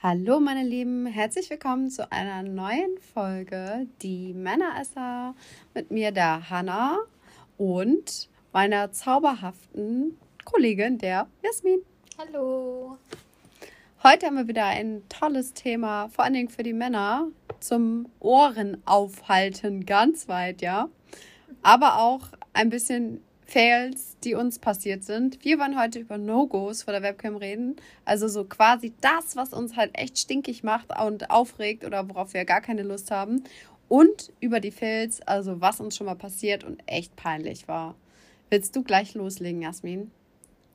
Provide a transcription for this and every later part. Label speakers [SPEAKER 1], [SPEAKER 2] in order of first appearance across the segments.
[SPEAKER 1] Hallo meine Lieben, herzlich willkommen zu einer neuen Folge Die Männeresser mit mir der Hanna und meiner zauberhaften Kollegin der Jasmin.
[SPEAKER 2] Hallo.
[SPEAKER 1] Heute haben wir wieder ein tolles Thema, vor allen Dingen für die Männer zum Ohren aufhalten, ganz weit, ja. Aber auch ein bisschen Fails, die uns passiert sind. Wir wollen heute über No-Gos vor der Webcam reden. Also so quasi das, was uns halt echt stinkig macht und aufregt oder worauf wir gar keine Lust haben. Und über die Fails, also was uns schon mal passiert und echt peinlich war. Willst du gleich loslegen, Jasmin?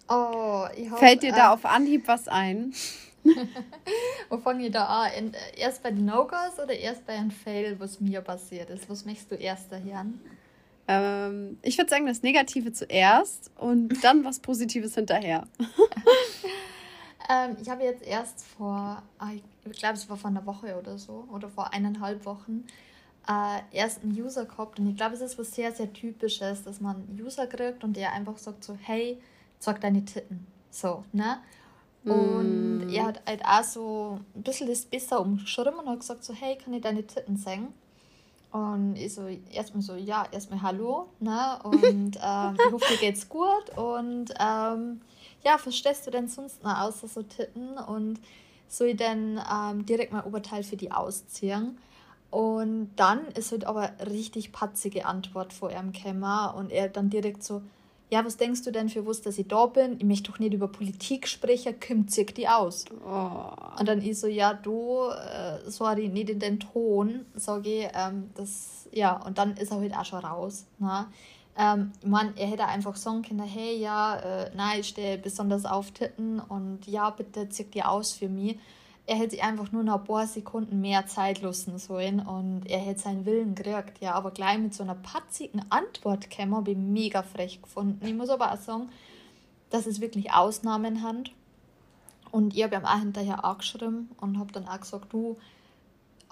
[SPEAKER 1] Oh, ich hoffe, Fällt dir da äh, auf Anhieb was ein?
[SPEAKER 2] Wo fange ich da an? Erst bei den No-Gos oder erst bei einem Fail, was mir passiert ist? Was möchtest du erst daher?
[SPEAKER 1] Ähm, ich würde sagen, das Negative zuerst und dann was Positives hinterher.
[SPEAKER 2] ähm, ich habe jetzt erst vor, ah, ich glaube, es war vor einer Woche oder so, oder vor eineinhalb Wochen, äh, erst einen User gehabt. Und ich glaube, es ist was sehr, sehr Typisches, dass man einen User kriegt und der einfach sagt so, hey, zeig deine Titten. So, ne? Und mm. er hat halt auch so ein bisschen das besser umgeschrieben und hat gesagt so, hey, kann ich deine Titten singen? Und ich so, erstmal so, ja, erstmal Hallo, ne? Und ähm, ich hoffe, dir geht's gut. Und ähm, ja, verstehst du denn sonst noch außer so Titten? Und soll ich dann ähm, direkt mein Oberteil für die ausziehen? Und dann ist halt aber richtig patzige Antwort vor ihm gekommen. Und er dann direkt so, ja, was denkst du denn für was, dass ich da bin? Ich möchte doch nicht über Politik sprechen, kommt sich die aus. Oh. Und dann ich so, ja, du, äh, sorry, nicht in den Ton, sage ich, ähm, das, ja, und dann ist er halt auch schon raus. Ne? Ähm, meine, er hätte einfach sagen können, hey, ja, äh, nein, ich stehe besonders auf Titten und ja, bitte zieh die aus für mich er hätte sich einfach nur noch ein paar Sekunden mehr Zeit lassen sollen und er hätte seinen Willen gekriegt, ja, aber gleich mit so einer patzigen Antwort käme, habe ich mega frech gefunden. Ich muss aber auch sagen, dass es wirklich Ausnahmen hat und ich habe ihm auch hinterher angeschrieben und habe dann auch gesagt, du,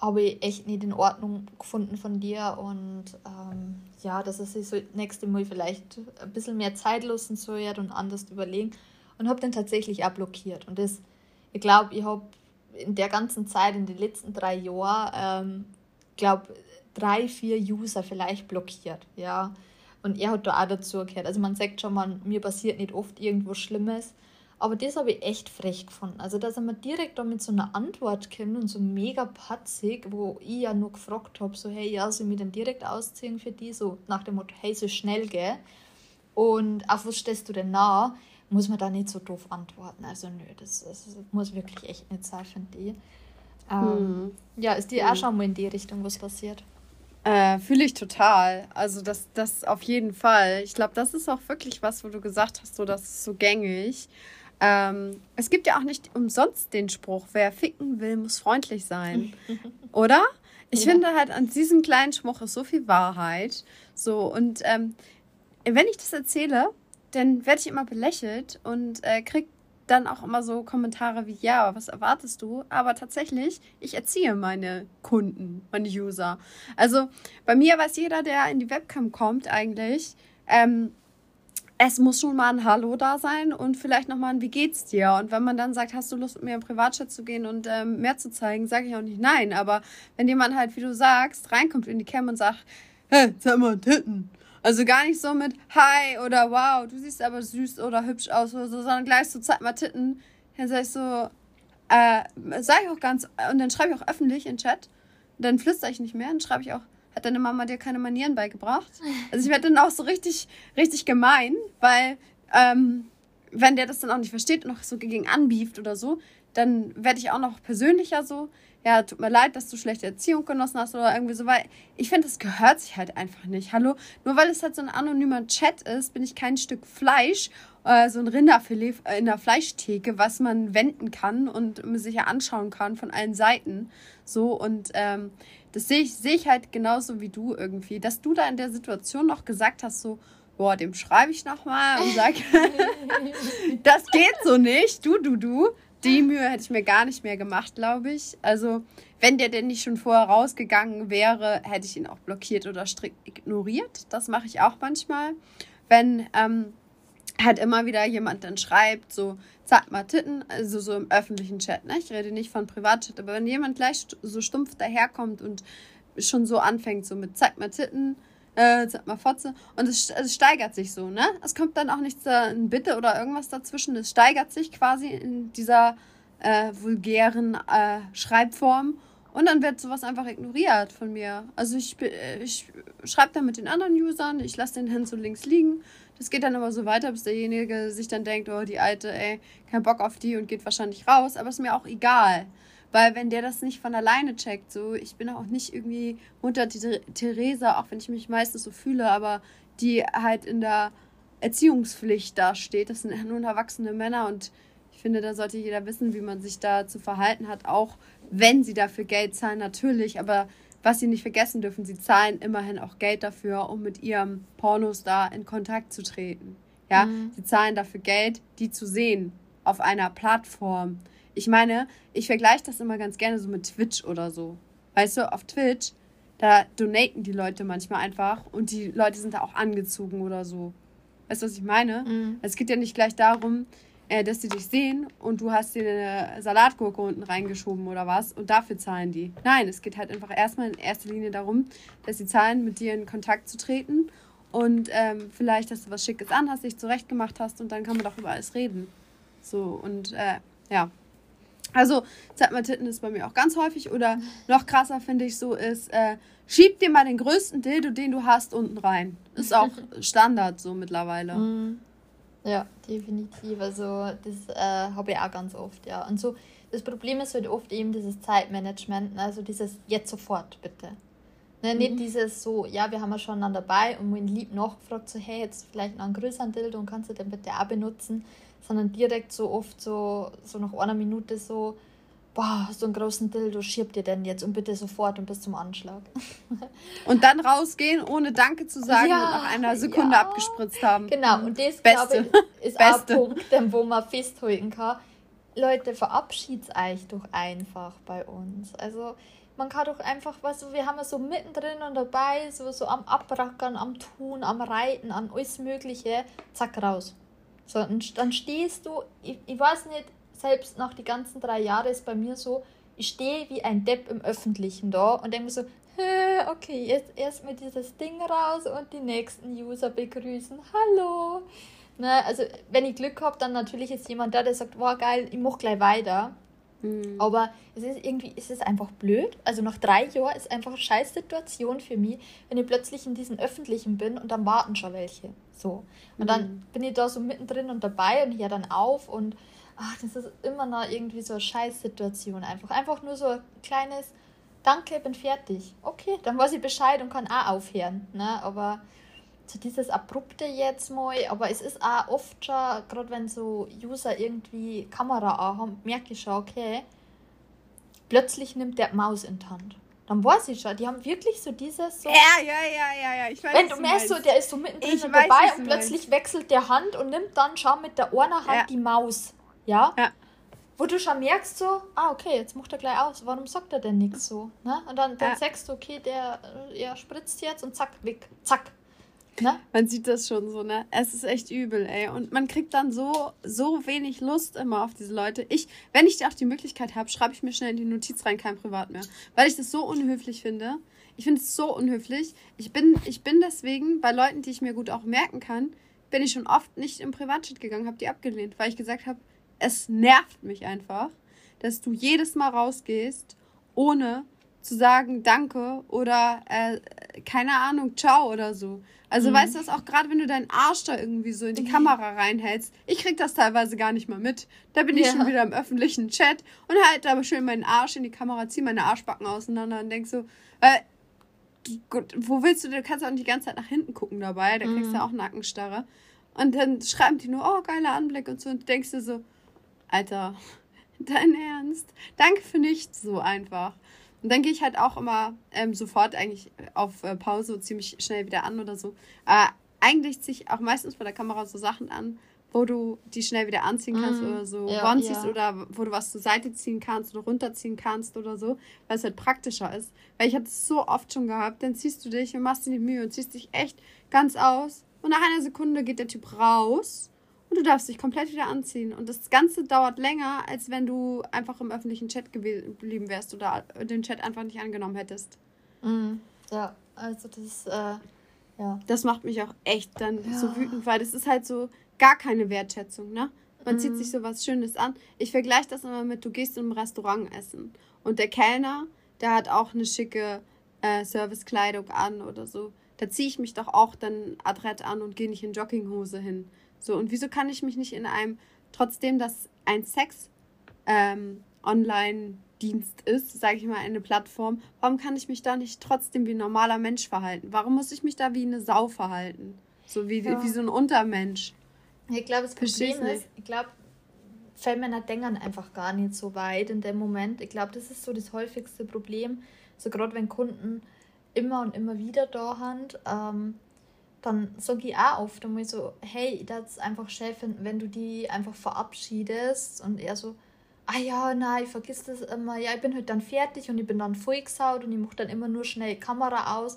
[SPEAKER 2] habe ich echt nicht in Ordnung gefunden von dir und ähm, ja, dass er sich so nächste Mal vielleicht ein bisschen mehr Zeit lassen soll und anders überlegen. Und habe dann tatsächlich auch blockiert. Und das, ich glaube, ich habe in der ganzen Zeit, in den letzten drei Jahren, ähm, glaube drei, vier User vielleicht blockiert, ja. Und er hat da auch dazu gehört. Also man sagt schon, man, mir passiert nicht oft irgendwo Schlimmes. Aber das habe ich echt frech gefunden. Also, dass er mir direkt da mit so einer Antwort kommt und so mega patzig, wo ich ja nur gefragt habe, so, hey, ja, soll ich mich dann direkt ausziehen für die? So nach dem Motto, hey, so schnell, gell? Und auf was stellst du denn nah? Muss man da nicht so doof antworten. Also nö, das, das muss wirklich echt nicht sein, finde ich. Ähm, hm. Ja, ist dir hm. auch schon mal in die Richtung was passiert?
[SPEAKER 1] Äh, Fühle ich total. Also das, das auf jeden Fall. Ich glaube, das ist auch wirklich was, wo du gesagt hast, so das ist so gängig. Ähm, es gibt ja auch nicht umsonst den Spruch, wer ficken will, muss freundlich sein. Oder? Ich ja. finde halt an diesem kleinen Spruch ist so viel Wahrheit. So, und ähm, wenn ich das erzähle, dann werde ich immer belächelt und äh, krieg dann auch immer so Kommentare wie, ja, was erwartest du? Aber tatsächlich, ich erziehe meine Kunden, meine User. Also bei mir weiß jeder, der in die Webcam kommt, eigentlich, ähm, es muss schon mal ein Hallo da sein und vielleicht nochmal ein Wie geht's dir? Und wenn man dann sagt, hast du Lust, mit mir im Privatchat zu gehen und ähm, mehr zu zeigen, sage ich auch nicht nein. Aber wenn jemand halt, wie du sagst, reinkommt in die Cam und sagt, hä, zeig mal Titten also gar nicht so mit Hi oder Wow, du siehst aber süß oder hübsch aus oder so, sondern gleich so zeig mal Titten. Dann sag ich so, äh, sag ich auch ganz, und dann schreibe ich auch öffentlich in Chat. Dann flüstere ich nicht mehr, dann schreibe ich auch, hat deine Mama dir keine Manieren beigebracht? Also ich werde dann auch so richtig, richtig gemein, weil ähm, wenn der das dann auch nicht versteht und noch so gegen anbieft oder so, dann werde ich auch noch persönlicher so ja, tut mir leid, dass du schlechte Erziehung genossen hast oder irgendwie so, weil ich finde, das gehört sich halt einfach nicht. Hallo, nur weil es halt so ein anonymer Chat ist, bin ich kein Stück Fleisch, äh, so ein Rinderfilet äh, in der Fleischtheke, was man wenden kann und sich ja anschauen kann von allen Seiten. So und ähm, das sehe ich, seh ich halt genauso wie du irgendwie, dass du da in der Situation noch gesagt hast, so, boah, dem schreibe ich nochmal und sag, das geht so nicht, du, du, du. Die Mühe hätte ich mir gar nicht mehr gemacht, glaube ich. Also, wenn der denn nicht schon vorher rausgegangen wäre, hätte ich ihn auch blockiert oder strikt ignoriert. Das mache ich auch manchmal. Wenn ähm, halt immer wieder jemand dann schreibt, so, zeig mal Titten, also so im öffentlichen Chat, ne? Ich rede nicht von Privatchat, aber wenn jemand gleich so stumpf daherkommt und schon so anfängt, so mit zeig mal Titten, äh, zeig mal Fotze, und es, es steigert sich so, ne? Es kommt dann auch nichts, da, ein Bitte oder irgendwas dazwischen, es steigert sich quasi in dieser äh, vulgären äh, Schreibform und dann wird sowas einfach ignoriert von mir. Also ich, ich schreibe dann mit den anderen Usern, ich lasse den Hand so links liegen das geht dann aber so weiter, bis derjenige sich dann denkt, oh, die Alte, ey, kein Bock auf die und geht wahrscheinlich raus. Aber ist mir auch egal. Weil wenn der das nicht von alleine checkt, so, ich bin auch nicht irgendwie Mutter Theresa, auch wenn ich mich meistens so fühle, aber die halt in der Erziehungspflicht da steht. Das sind nun erwachsene Männer und ich finde, da sollte jeder wissen, wie man sich da zu verhalten hat, auch wenn sie dafür Geld zahlen, natürlich, aber was sie nicht vergessen dürfen, sie zahlen immerhin auch Geld dafür, um mit ihrem Pornostar in Kontakt zu treten. Ja, mhm. sie zahlen dafür Geld, die zu sehen auf einer Plattform. Ich meine, ich vergleiche das immer ganz gerne so mit Twitch oder so. Weißt du, auf Twitch, da donaten die Leute manchmal einfach und die Leute sind da auch angezogen oder so. Weißt du, was ich meine? Mhm. Es geht ja nicht gleich darum, äh, dass die dich sehen und du hast dir eine Salatgurke unten reingeschoben oder was und dafür zahlen die. Nein, es geht halt einfach erstmal in erster Linie darum, dass sie zahlen, mit dir in Kontakt zu treten und ähm, vielleicht, dass du was Schickes an hast, dich zurechtgemacht hast und dann kann man doch über alles reden. So und äh, ja. Also, zeig mal Titten ist bei mir auch ganz häufig. Oder noch krasser finde ich so ist, äh, schieb dir mal den größten Dildo, den du hast, unten rein. Ist auch Standard so mittlerweile.
[SPEAKER 2] Mhm. Ja, definitiv. Also das äh, habe ich auch ganz oft, ja. Und so, das Problem ist halt oft eben dieses Zeitmanagement, ne? also dieses jetzt sofort, bitte. Ne, mhm. Nicht dieses so, ja, wir haben ja schon dann dabei und mein Lieb nachgefragt, so, hey, jetzt vielleicht noch einen größeren Dildo und kannst du den bitte auch benutzen, sondern direkt so oft so, so nach einer Minute so, boah, so einen großen Dildo schiebt dir denn jetzt und bitte sofort und bis zum Anschlag.
[SPEAKER 1] und dann rausgehen, ohne Danke zu sagen ja, und nach einer Sekunde ja. abgespritzt haben. Genau, und das,
[SPEAKER 2] Beste. glaube ich, ist Beste. auch ein Punkt, wo man festhalten kann. Leute, verabschiedet euch doch einfach bei uns. Also, man kann doch einfach, weißt du, wir haben ja so mittendrin und dabei, so, so am Abrackern, am Tun, am Reiten, an alles Mögliche, zack, raus. So, und dann stehst du, ich, ich weiß nicht, selbst nach die ganzen drei Jahre ist bei mir so, ich stehe wie ein Depp im Öffentlichen da und denke mir so, okay, jetzt erstmal dieses Ding raus und die nächsten User begrüßen. Hallo. Ne, also wenn ich Glück habe, dann natürlich ist jemand da, der sagt, wow geil, ich mache gleich weiter. Mhm. Aber es ist irgendwie, es ist einfach blöd. Also nach drei Jahren ist einfach eine scheiß Situation für mich, wenn ich plötzlich in diesen öffentlichen bin und dann warten schon welche. So. Und mhm. dann bin ich da so mittendrin und dabei und ich dann auf und ach, das ist immer noch irgendwie so eine Scheißsituation einfach. Einfach nur so ein kleines Danke, bin fertig. Okay, dann weiß ich Bescheid und kann auch aufhören. Ne? Aber so dieses Abrupte jetzt mal, aber es ist auch oft schon, gerade wenn so User irgendwie Kamera haben, merke ich schon, okay, plötzlich nimmt der Maus in die Hand. Dann weiß ich schon, die haben wirklich so dieses so. Ja, ja, ja, ja, ja. Ich weiß, Wenn du merkst, so, der ist so mittendrin ich dabei weiß, und plötzlich meinst. wechselt der Hand und nimmt dann schon mit der einen Hand ja. die Maus. Ja? Ja. Wo du schon merkst, so, ah, okay, jetzt macht er gleich aus. Warum sagt er denn nichts so? Ne? Und dann, dann ja. sagst du, okay, der äh, er spritzt jetzt und zack, weg. Zack.
[SPEAKER 1] Ne? Man sieht das schon so, ne? Es ist echt übel, ey. Und man kriegt dann so, so wenig Lust immer auf diese Leute. Ich, wenn ich auch die Möglichkeit habe, schreibe ich mir schnell in die Notiz rein, kein Privat mehr. Weil ich das so unhöflich finde. Ich finde es so unhöflich. Ich bin, ich bin deswegen bei Leuten, die ich mir gut auch merken kann, bin ich schon oft nicht im Privatchat gegangen, habe die abgelehnt, weil ich gesagt habe, es nervt mich einfach, dass du jedes Mal rausgehst, ohne zu sagen Danke oder äh, keine Ahnung, ciao oder so. Also mhm. weißt du was, auch gerade wenn du deinen Arsch da irgendwie so in die Kamera reinhältst, ich krieg das teilweise gar nicht mal mit. Da bin ich ja. schon wieder im öffentlichen Chat und halt aber schön meinen Arsch in die Kamera, zieh meine Arschbacken auseinander und denk so, äh, gut, wo willst du, du kannst auch nicht die ganze Zeit nach hinten gucken dabei, da kriegst du mhm. auch Nackenstarre. Und dann schreiben die nur, oh, geiler Anblick und so und du denkst dir so, Alter, dein Ernst? Danke für nichts, so einfach. Und dann gehe ich halt auch immer ähm, sofort eigentlich auf äh, Pause ziemlich schnell wieder an oder so. Aber eigentlich ziehe ich auch meistens vor der Kamera so Sachen an, wo du die schnell wieder anziehen kannst mm, oder so ja, Onesies ja. oder wo du was zur Seite ziehen kannst oder runterziehen kannst oder so, weil es halt praktischer ist. Weil ich hatte es so oft schon gehabt, dann ziehst du dich und machst dir die Mühe und ziehst dich echt ganz aus und nach einer Sekunde geht der Typ raus und du darfst dich komplett wieder anziehen. Und das Ganze dauert länger, als wenn du einfach im öffentlichen Chat geblieben wärst oder den Chat einfach nicht angenommen hättest.
[SPEAKER 2] Mhm. Ja, also das, äh, ja.
[SPEAKER 1] Das macht mich auch echt dann ja. so wütend, weil das ist halt so gar keine Wertschätzung, ne? Man mhm. zieht sich so was Schönes an. Ich vergleiche das immer mit, du gehst im Restaurant essen und der Kellner, der hat auch eine schicke äh, Servicekleidung an oder so. Da ziehe ich mich doch auch dann adrett an und gehe nicht in Jogginghose hin. So, und wieso kann ich mich nicht in einem, trotzdem, dass ein Sex ähm, Online-Dienst ist, sage ich mal, eine Plattform, warum kann ich mich da nicht trotzdem wie ein normaler Mensch verhalten? Warum muss ich mich da wie eine Sau verhalten? So wie, ja. wie so ein Untermensch.
[SPEAKER 2] Ich glaube, das Problem ist, ich glaube, Fellmänner denken einfach gar nicht so weit in dem Moment. Ich glaube, das ist so das häufigste Problem. So gerade wenn Kunden immer und immer wieder da sind, ähm, dann sage ich auch oft einmal so, hey, das ist einfach finden, wenn du die einfach verabschiedest und er so, ah ja, nein, ich vergiss das immer, ja, ich bin halt dann fertig und ich bin dann vollgesaut und ich mache dann immer nur schnell Kamera aus,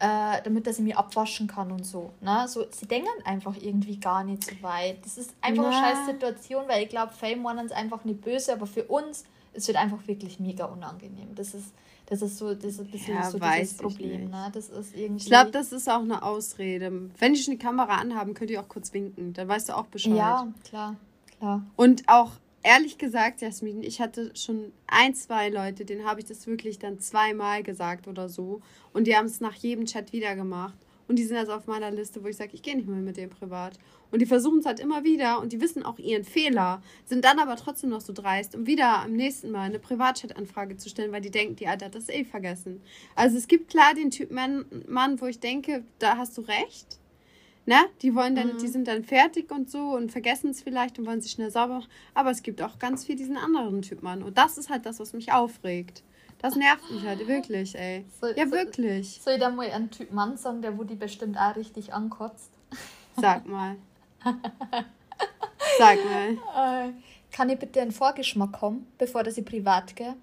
[SPEAKER 2] äh, damit dass ich mich abwaschen kann und so. Ne? so. Sie denken einfach irgendwie gar nicht so weit. Das ist einfach ja. eine scheiß Situation, weil ich glaube, Fame One ist einfach nicht böse, aber für uns ist es einfach wirklich mega unangenehm. Das ist das ist so, das ist ein bisschen ja, so dieses Problem, ne? Das ist irgendwie.
[SPEAKER 1] Ich glaube, das ist auch eine Ausrede. Wenn die schon die Kamera anhaben, könnt ihr auch kurz winken. Dann weißt du auch Bescheid.
[SPEAKER 2] Ja, klar, klar.
[SPEAKER 1] Und auch ehrlich gesagt, Jasmin, ich hatte schon ein, zwei Leute, denen habe ich das wirklich dann zweimal gesagt oder so. Und die haben es nach jedem Chat wieder gemacht. Und die sind also auf meiner Liste, wo ich sage, ich gehe nicht mehr mit dem privat. Und die versuchen es halt immer wieder und die wissen auch ihren Fehler, sind dann aber trotzdem noch so dreist, um wieder am nächsten Mal eine Privatchat-Anfrage zu stellen, weil die denken, die Alter hat das eh vergessen. Also es gibt klar den Typ Mann, Mann wo ich denke, da hast du recht. Ne? Die wollen dann, mhm. die sind dann fertig und so und vergessen es vielleicht und wollen sich schnell sauber machen. Aber es gibt auch ganz viel diesen anderen Typ Mann. Und das ist halt das, was mich aufregt. Das nervt mich halt wirklich, ey. So, ja, wirklich.
[SPEAKER 2] Soll ich da mal einen Typ Mann sagen, der wo die bestimmt auch richtig ankotzt?
[SPEAKER 1] Sag mal. Sag mal.
[SPEAKER 2] Äh, kann ich bitte einen Vorgeschmack haben, bevor dass ich privat gehe?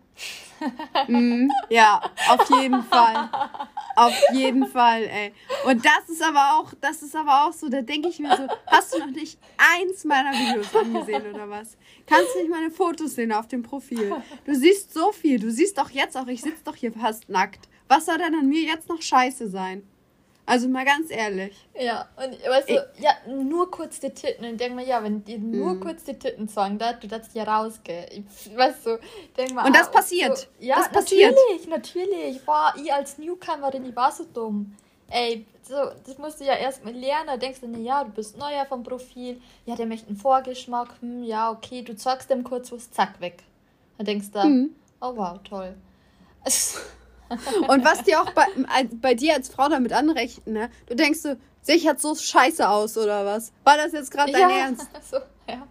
[SPEAKER 1] mm, ja, auf jeden Fall. Auf jeden Fall, ey. Und das ist aber auch, das ist aber auch so, da denke ich mir so, hast du noch nicht eins meiner Videos angesehen oder was? Kannst du nicht meine Fotos sehen auf dem Profil? Du siehst so viel, du siehst doch jetzt auch, ich sitze doch hier fast nackt. Was soll denn an mir jetzt noch scheiße sein? Also mal ganz ehrlich.
[SPEAKER 2] Ja, und weißt du, ja, nur kurz die Titten. Und ich denke mir, ja, wenn die nur mm. kurz die Titten sagen, da, du darfst ja rausgehen. weißt du, denk mal.
[SPEAKER 1] Und das ah, passiert. So,
[SPEAKER 2] ja, das passiert. natürlich, natürlich. Boah, ich als Newcomerin, ich war so dumm. Ey, so, das musst du ja erstmal lernen. Da denkst du, ja, du bist neuer vom Profil. Ja, der möchte einen Vorgeschmack. Hm, ja, okay, du zeigst dem kurz was, zack, weg. Da denkst du, mm. oh wow, toll.
[SPEAKER 1] Und was dir auch bei, bei dir als Frau damit anrechnen, ne? Du denkst so, sich hat so scheiße aus oder was? War das jetzt gerade dein ja, Ernst? So, ja.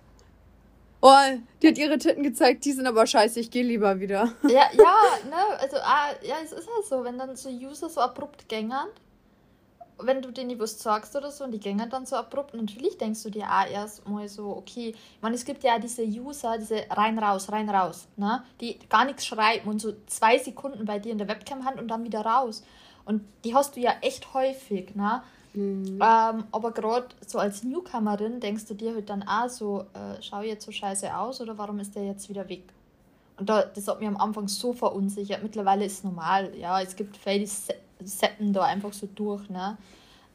[SPEAKER 1] Oh, die hat ihre Titten gezeigt, die sind aber scheiße, ich gehe lieber wieder.
[SPEAKER 2] Ja, ja, ne, also, ah, ja, es ist halt so, wenn dann so User so abrupt gängern, wenn du denen was sagst oder so und die gehen dann so abrupt, natürlich denkst du dir auch erst mal so, okay, ich meine, es gibt ja diese User, diese rein, raus, rein, raus, ne? die gar nichts schreiben und so zwei Sekunden bei dir in der Webcam hand und dann wieder raus. Und die hast du ja echt häufig, ne? Mhm. Ähm, aber gerade so als Newcomerin denkst du dir halt dann auch so, äh, schau jetzt so scheiße aus oder warum ist der jetzt wieder weg? Und da, das hat mich am Anfang so verunsichert. Mittlerweile ist es normal. Ja, es gibt Fälle, die seppen da einfach so durch, ne?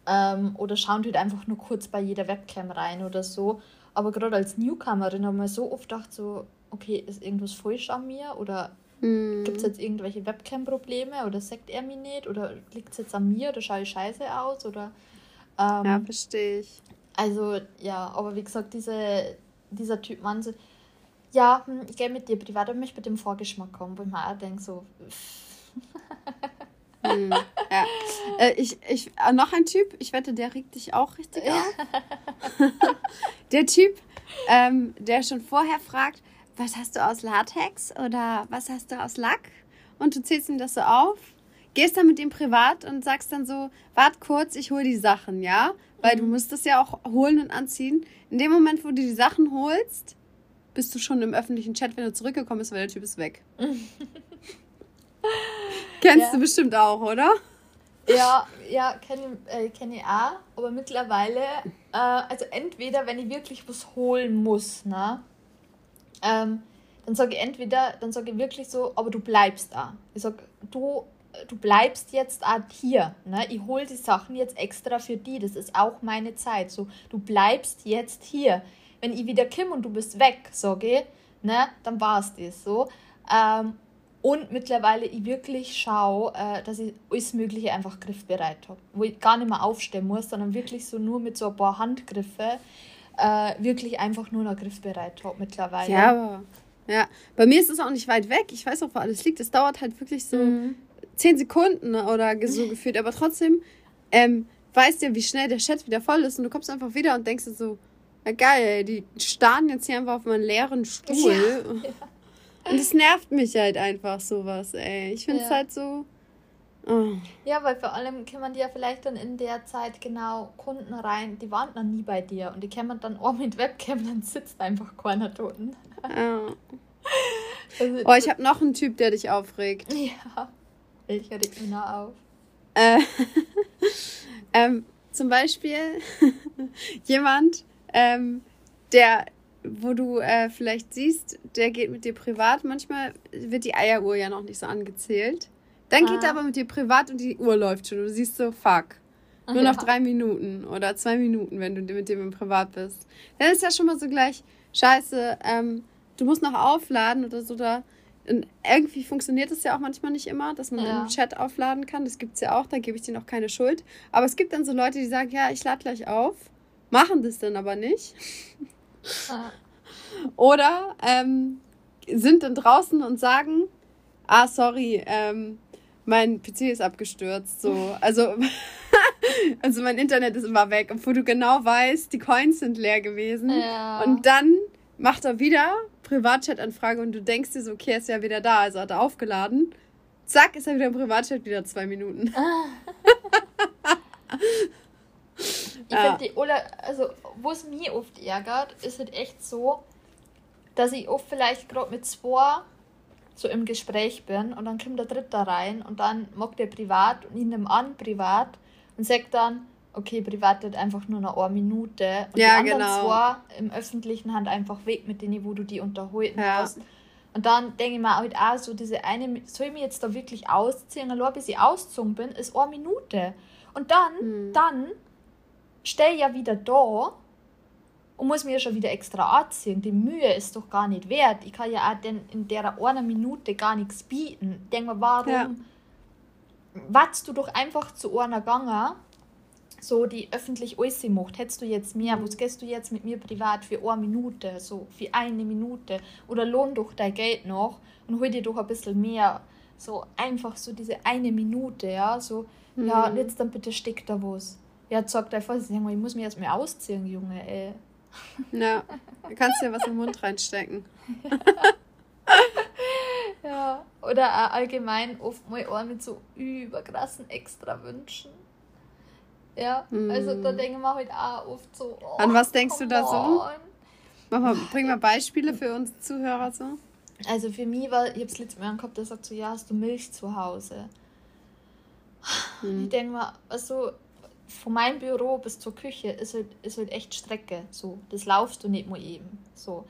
[SPEAKER 2] Ähm, oder schauen halt einfach nur kurz bei jeder Webcam rein oder so. Aber gerade als Newcomerin haben wir so oft gedacht, so, okay, ist irgendwas falsch an mir? Oder mm. gibt es jetzt irgendwelche Webcam-Probleme? Oder sagt er mich nicht? Oder liegt es jetzt an mir? Oder schaue ich scheiße aus? Oder,
[SPEAKER 1] ähm, ja, verstehe ich.
[SPEAKER 2] Also, ja, aber wie gesagt, diese, dieser Typ Mann, so, ja, hm, ich gehe mit dir privat, aber mich mit dem Vorgeschmack kommen, wo ich mir auch denke, so.
[SPEAKER 1] hm, ja. Äh, ich, ich, äh, noch ein Typ, ich wette, der regt dich auch richtig auf. der Typ, ähm, der schon vorher fragt, was hast du aus Latex oder was hast du aus Lack? Und du zählst ihm das so auf, gehst dann mit ihm privat und sagst dann so, wart kurz, ich hole die Sachen, ja? Weil mhm. du musst das ja auch holen und anziehen. In dem Moment, wo du die Sachen holst, bist du schon im öffentlichen Chat, wenn du zurückgekommen bist, weil der Typ ist weg. Kennst ja. du bestimmt auch, oder?
[SPEAKER 2] Ja, ja, kenne äh, kenn ich auch. Aber mittlerweile, äh, also entweder, wenn ich wirklich was holen muss, ne, ähm, dann sage ich entweder, dann sage ich wirklich so, aber du bleibst da. Ich sage, du, du bleibst jetzt auch hier. Ne? Ich hole die Sachen jetzt extra für die. Das ist auch meine Zeit. So, du bleibst jetzt hier. Wenn ich wieder komme und du bist weg, sage ich, ne, dann war es das so. Ähm, und mittlerweile ich wirklich schaue, äh, dass ich alles Mögliche einfach griffbereit habe. Wo ich gar nicht mehr aufstehen muss, sondern wirklich so nur mit so ein paar Handgriffe äh, wirklich einfach nur noch griffbereit habe mittlerweile.
[SPEAKER 1] Ja, ja, bei mir ist es auch nicht weit weg. Ich weiß auch, wo alles liegt. Es dauert halt wirklich so mhm. zehn Sekunden oder so gefühlt. Aber trotzdem ähm, weißt du, wie schnell der Chat wieder voll ist und du kommst einfach wieder und denkst dir so, ja, geil, die starren jetzt hier einfach auf meinen leeren Stuhl. Ja, ja. Und es nervt mich halt einfach sowas, ey. Ich finde es ja. halt so.
[SPEAKER 2] Oh. Ja, weil vor allem kann die ja vielleicht dann in der Zeit genau Kunden rein, die waren dann nie bei dir und die kämen dann auch mit Webcam, dann sitzt einfach keiner dort. Ja.
[SPEAKER 1] also, oh, ich habe noch einen Typ, der dich aufregt.
[SPEAKER 2] Ja. Welcher regt mich noch auf?
[SPEAKER 1] Äh, ähm, zum Beispiel jemand, ähm, der wo du äh, vielleicht siehst, der geht mit dir privat. Manchmal wird die Eieruhr ja noch nicht so angezählt. Dann ah. geht er aber mit dir privat und die Uhr läuft schon. Du siehst so, fuck. Nur ja. noch drei Minuten oder zwei Minuten, wenn du mit dem im Privat bist. Dann ist ja schon mal so gleich, scheiße, ähm, du musst noch aufladen oder so. Da. Und irgendwie funktioniert es ja auch manchmal nicht immer, dass man ja. im Chat aufladen kann. Das gibt es ja auch, da gebe ich dir noch keine Schuld. Aber es gibt dann so Leute, die sagen, ja, ich lade gleich auf, machen das dann aber nicht. Oder ähm, sind dann draußen und sagen, ah, sorry, ähm, mein PC ist abgestürzt. So. Also, also mein Internet ist immer weg, obwohl du genau weißt, die Coins sind leer gewesen. Ja. Und dann macht er wieder Privatchat-Anfrage und du denkst dir so, okay, er ist ja wieder da, also hat er aufgeladen. Zack, ist er wieder im Privatchat, wieder zwei Minuten.
[SPEAKER 2] Ich ja. finde die, oder, also, wo es mich oft ärgert, ist halt echt so, dass ich oft vielleicht gerade mit zwei so im Gespräch bin und dann kommt der Dritte rein und dann mag der privat und ich nehme an privat und sagt dann, okay, privat wird einfach nur noch eine Minute und ja, die anderen genau. zwei im öffentlichen Hand einfach weg, mit denen wo du die unterhalten ja. hast. Und dann denke ich mir halt auch so, diese eine, soll ich mich jetzt da wirklich ausziehen? Allein bis ich ausgezogen bin, ist eine Minute. Und dann, hm. dann stehe ja wieder da und muss mir ja schon wieder extra anziehen. Die Mühe ist doch gar nicht wert. Ich kann ja auch denn in der einer Minute gar nichts bieten. Denk mal, warum ja. watzt du doch einfach zu einer Gange, so die öffentlich alles macht. Hättest du jetzt mehr, was gehst du jetzt mit mir privat für eine Minute, so für eine Minute? Oder lohn doch dein Geld noch und hol dir doch ein bisschen mehr. So einfach so diese eine Minute, ja, so, mhm. ja, jetzt dann bitte steck da was. Ja, sagt einfach, ich muss mich erst mal ausziehen, Junge, ey.
[SPEAKER 1] Ja, du kannst dir was im Mund reinstecken.
[SPEAKER 2] ja, oder auch allgemein oft mal auch mit so überkrassen Extrawünschen. Ja, also da hm. denken wir halt auch oft so. Oh,
[SPEAKER 1] An was denkst du da so? Mach mal, bring mal Beispiele für uns Zuhörer so.
[SPEAKER 2] Also für mich war, ich hab's letztes Mal Kopf, der sagt so, ja, hast du Milch zu Hause? Hm. Ich denke mal, also von meinem Büro bis zur Küche ist halt, ist halt echt Strecke. So, das laufst du nicht mal eben. So,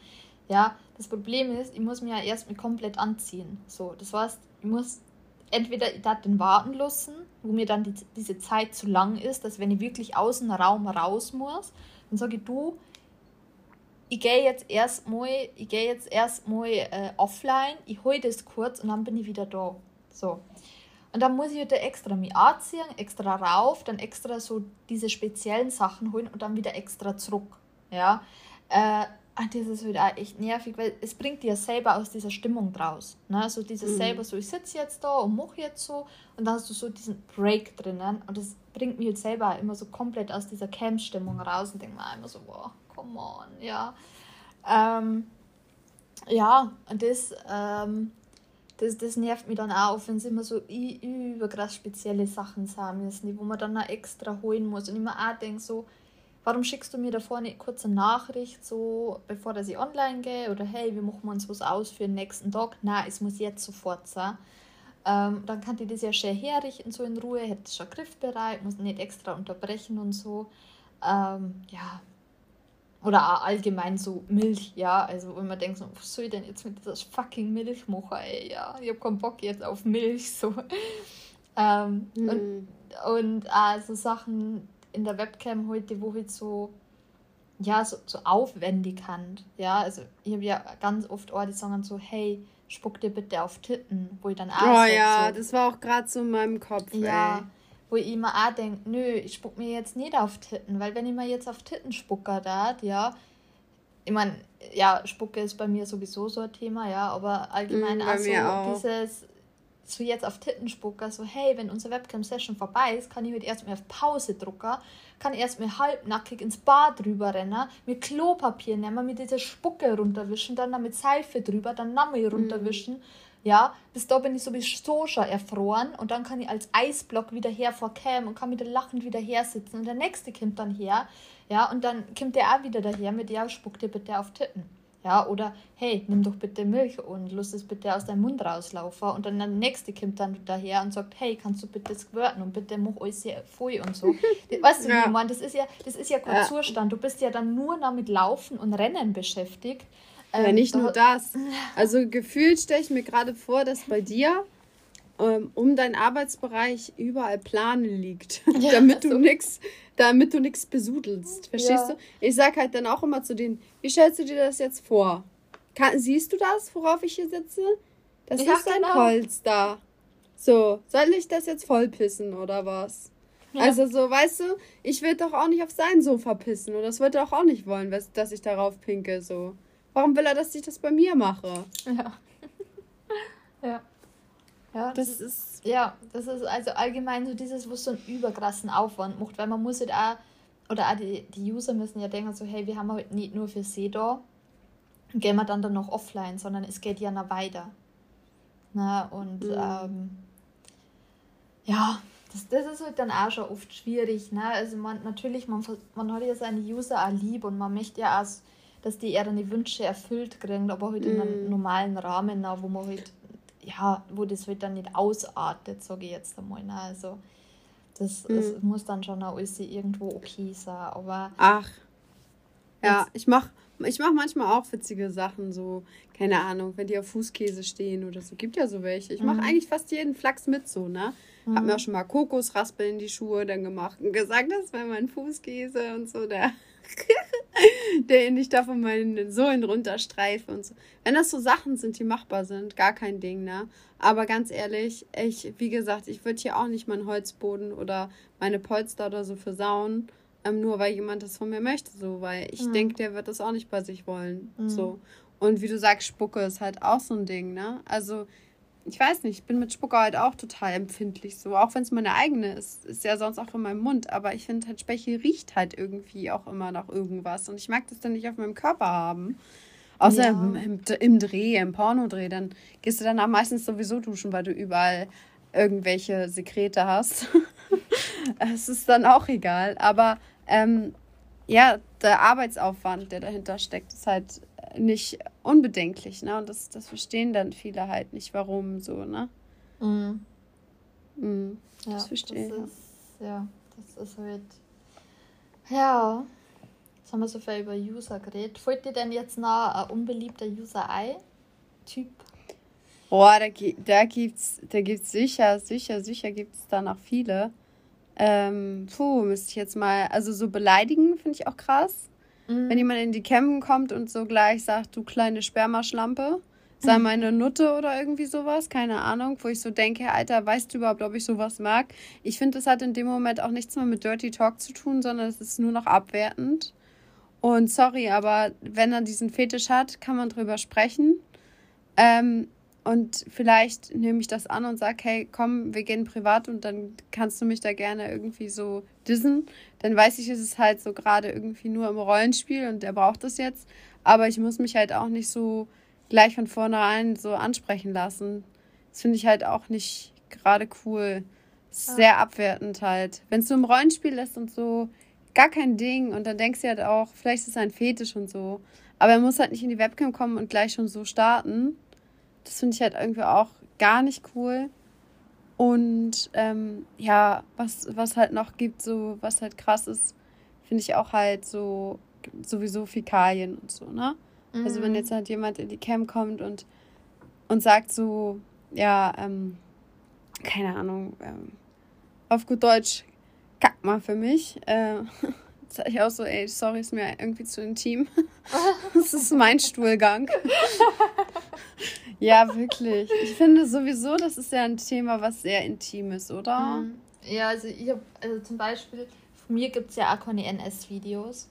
[SPEAKER 2] ja, das Problem ist, ich muss mir ja erst mal komplett anziehen. So, das heißt, ich muss entweder ich den warten lassen, wo mir dann die, diese Zeit zu lang ist, dass wenn ich wirklich aus dem Raum raus muss, dann sage ich, du, ich gehe jetzt erstmal, ich gehe jetzt erstmal äh, offline, ich hole das kurz und dann bin ich wieder da. So. Und dann muss ich wieder halt extra mich anziehen, extra rauf, dann extra so diese speziellen Sachen holen und dann wieder extra zurück. Ja. Äh, und das ist halt auch echt nervig, weil es bringt dir selber aus dieser Stimmung draus. Ne? So dieses mhm. selber so, ich sitze jetzt da und mache jetzt so und dann hast du so diesen Break drinnen und das bringt mich halt selber immer so komplett aus dieser Camp-Stimmung raus und denke mir immer so, wow, come on, ja. Ähm, ja, und das, ähm, das, das nervt mich dann auch, wenn es immer so überkrass spezielle Sachen sein müssen, wo man dann noch extra holen muss. Und ich mir auch denke, so, warum schickst du mir da vorne eine kurze Nachricht, so bevor dass ich online gehe? Oder hey, wie machen wir uns was aus für den nächsten Tag? Nein, es muss jetzt sofort sein. Ähm, dann kann die das ja schön herrichten, so in Ruhe, hätte schon griffbereit, muss nicht extra unterbrechen und so. Ähm, ja. Oder allgemein so Milch, ja. Also, wenn man denkt, so, was soll ich denn jetzt mit dieser fucking Milch machen, ey, ja. Ich habe keinen Bock jetzt auf Milch, so. Ähm, mhm. Und, und äh, so Sachen in der Webcam heute, wo halt so ja, so, so aufwendig hand. Ja, also ich habe ja ganz oft auch die sagen so, hey, spuck dir bitte auf Titten, wo ich dann auch
[SPEAKER 1] Oh ja, so, das war auch gerade so in meinem Kopf.
[SPEAKER 2] Ja, ey. Wo ich immer auch denke, nö, ich spuck mir jetzt nicht auf Titten, weil wenn ich mir jetzt auf Titten spucker da, ja, ich meine, ja, Spucke ist bei mir sowieso so ein Thema, ja, aber allgemein mm, also auch. dieses so jetzt auf Tittenspucker, so hey, wenn unsere Webcam-Session vorbei ist, kann ich heute erstmal auf Pause drücken, kann erstmal halbnackig ins Bad drüber rennen, mit Klopapier nehmen, mit dieser Spucke runterwischen, dann mit Seife drüber, dann nochmal runterwischen. Mhm. Ja, bis da bin ich sowieso schon erfroren und dann kann ich als Eisblock wieder her vor Cam und kann wieder lachend wieder her sitzen und der nächste kommt dann her, ja, und dann kommt der auch wieder daher mit, ja, spuck dir bitte auf Titten. Ja, oder hey, nimm doch bitte Milch und lass es bitte aus deinem Mund rauslaufen. Und dann der nächste kommt dann daher und sagt, hey, kannst du bitte squirten und bitte mach euch sehr voll und so. weißt du, ja. wie man, das ist ja, das ist ja kein ja. Zustand. Du bist ja dann nur noch mit Laufen und Rennen beschäftigt.
[SPEAKER 1] Ja, ähm, nicht nur das. Also gefühlt stelle ich mir gerade vor, dass bei dir ähm, um deinen Arbeitsbereich überall Plane liegt, ja, damit du nichts damit du nichts besudelst. Verstehst ja. du? Ich sag halt dann auch immer zu denen, wie stellst du dir das jetzt vor? Kann, siehst du das, worauf ich hier sitze? Das ja, ist ein genau. Holz da. So, soll ich das jetzt vollpissen oder was? Ja. Also so, weißt du, ich will doch auch nicht auf sein Sofa pissen und das wird er auch nicht wollen, dass ich darauf pinke, so. Warum will er, dass ich das bei mir mache?
[SPEAKER 2] Ja. ja. Ja, das, das ist, ja, das ist also allgemein so dieses, wo so einen überkrassen Aufwand macht, weil man muss halt auch, oder auch die, die User müssen ja denken so, hey, wir haben halt nicht nur für sie da, gehen wir dann dann noch offline, sondern es geht ja noch weiter. Na, und mhm. ähm, ja, das, das ist halt dann auch schon oft schwierig. Ne? Also man natürlich, man, man hat ja seine User auch lieb und man möchte ja auch, dass die ihre Wünsche erfüllt kriegen, aber halt mhm. in einem normalen Rahmen, wo man halt ja, wo das halt dann nicht ausartet, sage ich jetzt einmal. Ne? Also das, mhm. das muss dann schon auch alles irgendwo okay sein. Aber Ach.
[SPEAKER 1] Ja, ich mach, ich mach manchmal auch witzige Sachen, so, keine Ahnung, wenn die auf Fußkäse stehen oder so. Gibt ja so welche. Ich mache mhm. eigentlich fast jeden Flachs mit so, ne? Mhm. Hab mir auch schon mal Kokosraspeln in die Schuhe dann gemacht und gesagt, das wäre mein Fußkäse und so. Der den ich da von meinen Sohlen runterstreife und so. Wenn das so Sachen sind, die machbar sind, gar kein Ding, ne? Aber ganz ehrlich, ich, wie gesagt, ich würde hier auch nicht meinen Holzboden oder meine Polster oder so versauen, ähm, nur weil jemand das von mir möchte, so, weil ich mhm. denke, der wird das auch nicht bei sich wollen, mhm. so. Und wie du sagst, Spucke ist halt auch so ein Ding, ne? Also, ich weiß nicht, ich bin mit Spucke halt auch total empfindlich so. Auch wenn es meine eigene ist, ist ja sonst auch in meinem Mund. Aber ich finde halt, Speichel riecht halt irgendwie auch immer nach irgendwas. Und ich mag das dann nicht auf meinem Körper haben. Außer ja. im, im, im, Dreh, im Pornodreh. Dann gehst du danach meistens sowieso duschen, weil du überall irgendwelche Sekrete hast. Es ist dann auch egal. Aber ähm, ja, der Arbeitsaufwand, der dahinter steckt, ist halt nicht unbedenklich, ne? Und das, das verstehen dann viele halt nicht, warum so, ne? Mhm.
[SPEAKER 2] Mhm. Ja, das verstehe ich. Ja, das ist halt. Ja. Jetzt haben wir so viel über User geredet. Fällt dir denn jetzt noch ein unbeliebter User ein? Typ?
[SPEAKER 1] Boah, da, da gibt's, da gibt's sicher, sicher, sicher gibt es da noch viele. Ähm, puh, müsste ich jetzt mal, also so beleidigen finde ich auch krass. Mhm. Wenn jemand in die Campen kommt und so gleich sagt, du kleine Spermaschlampe, sei mhm. meine Nutte oder irgendwie sowas, keine Ahnung, wo ich so denke, Alter, weißt du überhaupt, ob ich sowas mag? Ich finde, das hat in dem Moment auch nichts mehr mit Dirty Talk zu tun, sondern es ist nur noch abwertend. Und sorry, aber wenn er diesen Fetisch hat, kann man drüber sprechen. Ähm, und vielleicht nehme ich das an und sage, hey, komm, wir gehen privat und dann kannst du mich da gerne irgendwie so dissen. Dann weiß ich, es ist halt so gerade irgendwie nur im Rollenspiel und er braucht das jetzt. Aber ich muss mich halt auch nicht so gleich von vornherein so ansprechen lassen. Das finde ich halt auch nicht gerade cool. Sehr abwertend halt. Wenn es so im Rollenspiel ist und so, gar kein Ding. Und dann denkst du halt auch, vielleicht ist es ein Fetisch und so. Aber er muss halt nicht in die Webcam kommen und gleich schon so starten. Das finde ich halt irgendwie auch gar nicht cool. Und ähm, ja, was, was halt noch gibt, so, was halt krass ist, finde ich auch halt so sowieso Fäkalien und so, ne? Mhm. Also wenn mhm. jetzt halt jemand in die Cam kommt und, und sagt so, ja, ähm, keine Ahnung, ähm, auf gut Deutsch, kack mal für mich. Äh, sag ich auch so, ey, sorry, ist mir irgendwie zu intim. das ist mein Stuhlgang. Ja, wirklich. Ich finde sowieso, das ist ja ein Thema, was sehr intim ist, oder?
[SPEAKER 2] Mhm. Ja, also ich habe, also zum Beispiel, von mir gibt es ja auch keine NS-Videos.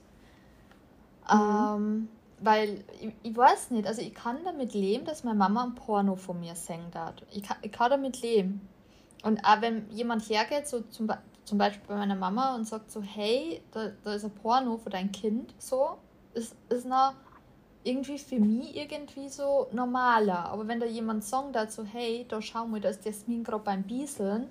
[SPEAKER 2] Mhm. Ähm, weil ich, ich, weiß nicht, also ich kann damit leben, dass meine Mama ein Porno von mir singt hat. Ich kann, ich kann damit leben. Und auch wenn jemand hergeht, so zum, zum Beispiel bei meiner Mama und sagt so, hey, da, da ist ein Porno für dein Kind, so, ist, ist noch irgendwie für mich irgendwie so normaler. Aber wenn da jemand sagt dazu, hey, da schau mal, da ist Jasmin gerade beim Bieseln,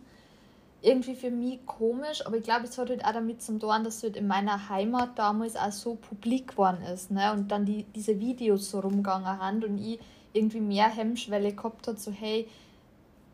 [SPEAKER 2] irgendwie für mich komisch, aber ich glaube, es hat halt auch damit zu tun, dass es halt in meiner Heimat damals auch so publik geworden ist, ne? Und dann die, diese Videos so rumgegangen haben und ich irgendwie mehr Hemmschwelle gehabt hat, so hey,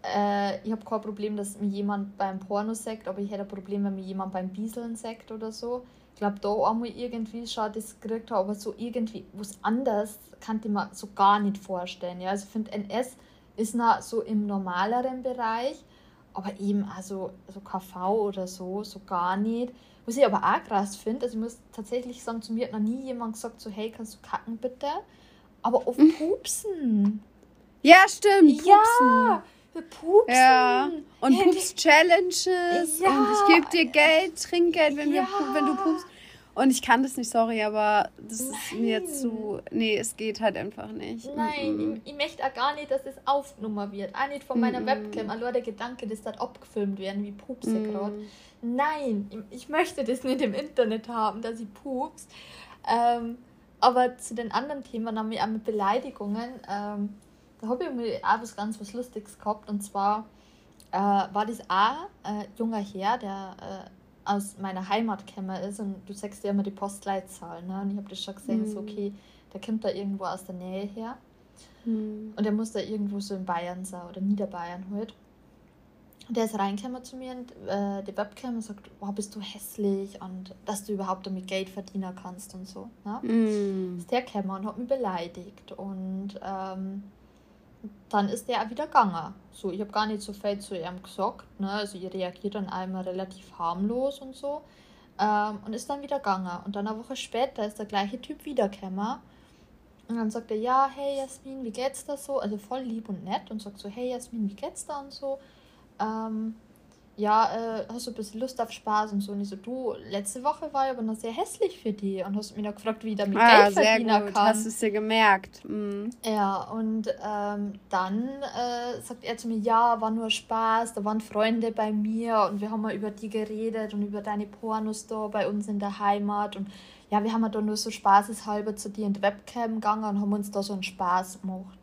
[SPEAKER 2] äh, ich habe kein Problem, dass mir jemand beim Porno sagt, aber ich hätte ein Problem, wenn mir jemand beim Bieseln sagt oder so. Ich glaube, da einmal irgendwie schon das gekriegt habe, aber so irgendwie was anderes kann ich mir so gar nicht vorstellen. Ja? Also ich finde, NS ist noch so im normaleren Bereich, aber eben also so KV oder so, so gar nicht. Was ich aber auch krass finde, also ich muss tatsächlich sagen, zu mir hat noch nie jemand gesagt, so hey, kannst du kacken bitte? Aber auf Pupsen. Ja, stimmt. Pupsen. Ja,
[SPEAKER 1] Pupsen. Ja. Und Pups-Challenges. Ja. Und ich gebe dir Geld, Trinkgeld, wenn, ja. wir, wenn du pupst. Und ich kann das nicht, sorry, aber das Nein. ist mir jetzt zu. Nee, es geht halt einfach nicht.
[SPEAKER 2] Nein, mm ich, ich, möchte auch gar nicht, dass es aufgenommen wird. Auch nicht von meiner mm Webcam. Allein der Gedanke, dass das abgefilmt werden, wie Pupse mm gerade. Nein, ich möchte das nicht im Internet haben, dass ich pups. Ähm, aber zu den anderen Themen haben wir auch mit Beleidigungen. Ähm, da habe ich mir auch was ganz was Lustiges gehabt. Und zwar äh, war das auch ein äh, junger Herr, der äh, aus meiner Heimat gekommen ist. Und du sagst ja immer die Postleitzahl. Ne? Und ich habe das schon gesehen, mhm. so okay, der kommt da irgendwo aus der Nähe her. Mhm. Und der muss da irgendwo so in Bayern sein oder Niederbayern halt. Und der ist reingekommen zu mir und äh, die Webcam und sagt, wow, bist du hässlich und dass du überhaupt damit Geld verdienen kannst und so. Ne? Mm. Ist der gekommen und hat mich beleidigt. Und ähm, dann ist der auch wieder gegangen. So, ich habe gar nicht so viel zu ihm gesagt. Ne? Also, ich reagiere dann einmal relativ harmlos und so. Ähm, und ist dann wieder gegangen. Und dann eine Woche später ist der gleiche Typ wiedergekommen. Und dann sagt er, ja, hey Jasmin, wie geht's da so? Also voll lieb und nett und sagt so, hey Jasmin, wie geht's da und so. Ähm, ja, äh, hast du ein bisschen Lust auf Spaß und so. Und ich so, du, letzte Woche war ich aber noch sehr hässlich für dich und hast mich noch gefragt, wie ich damit ah, Geld verdienen sehr gut. kann. Hast du es dir gemerkt. Mhm. Ja, und ähm, dann äh, sagt er zu mir, ja, war nur Spaß, da waren Freunde bei mir und wir haben mal über die geredet und über deine Pornos da bei uns in der Heimat und ja, wir haben da nur so spaßeshalber zu dir in die Webcam gegangen und haben uns da so einen Spaß gemacht.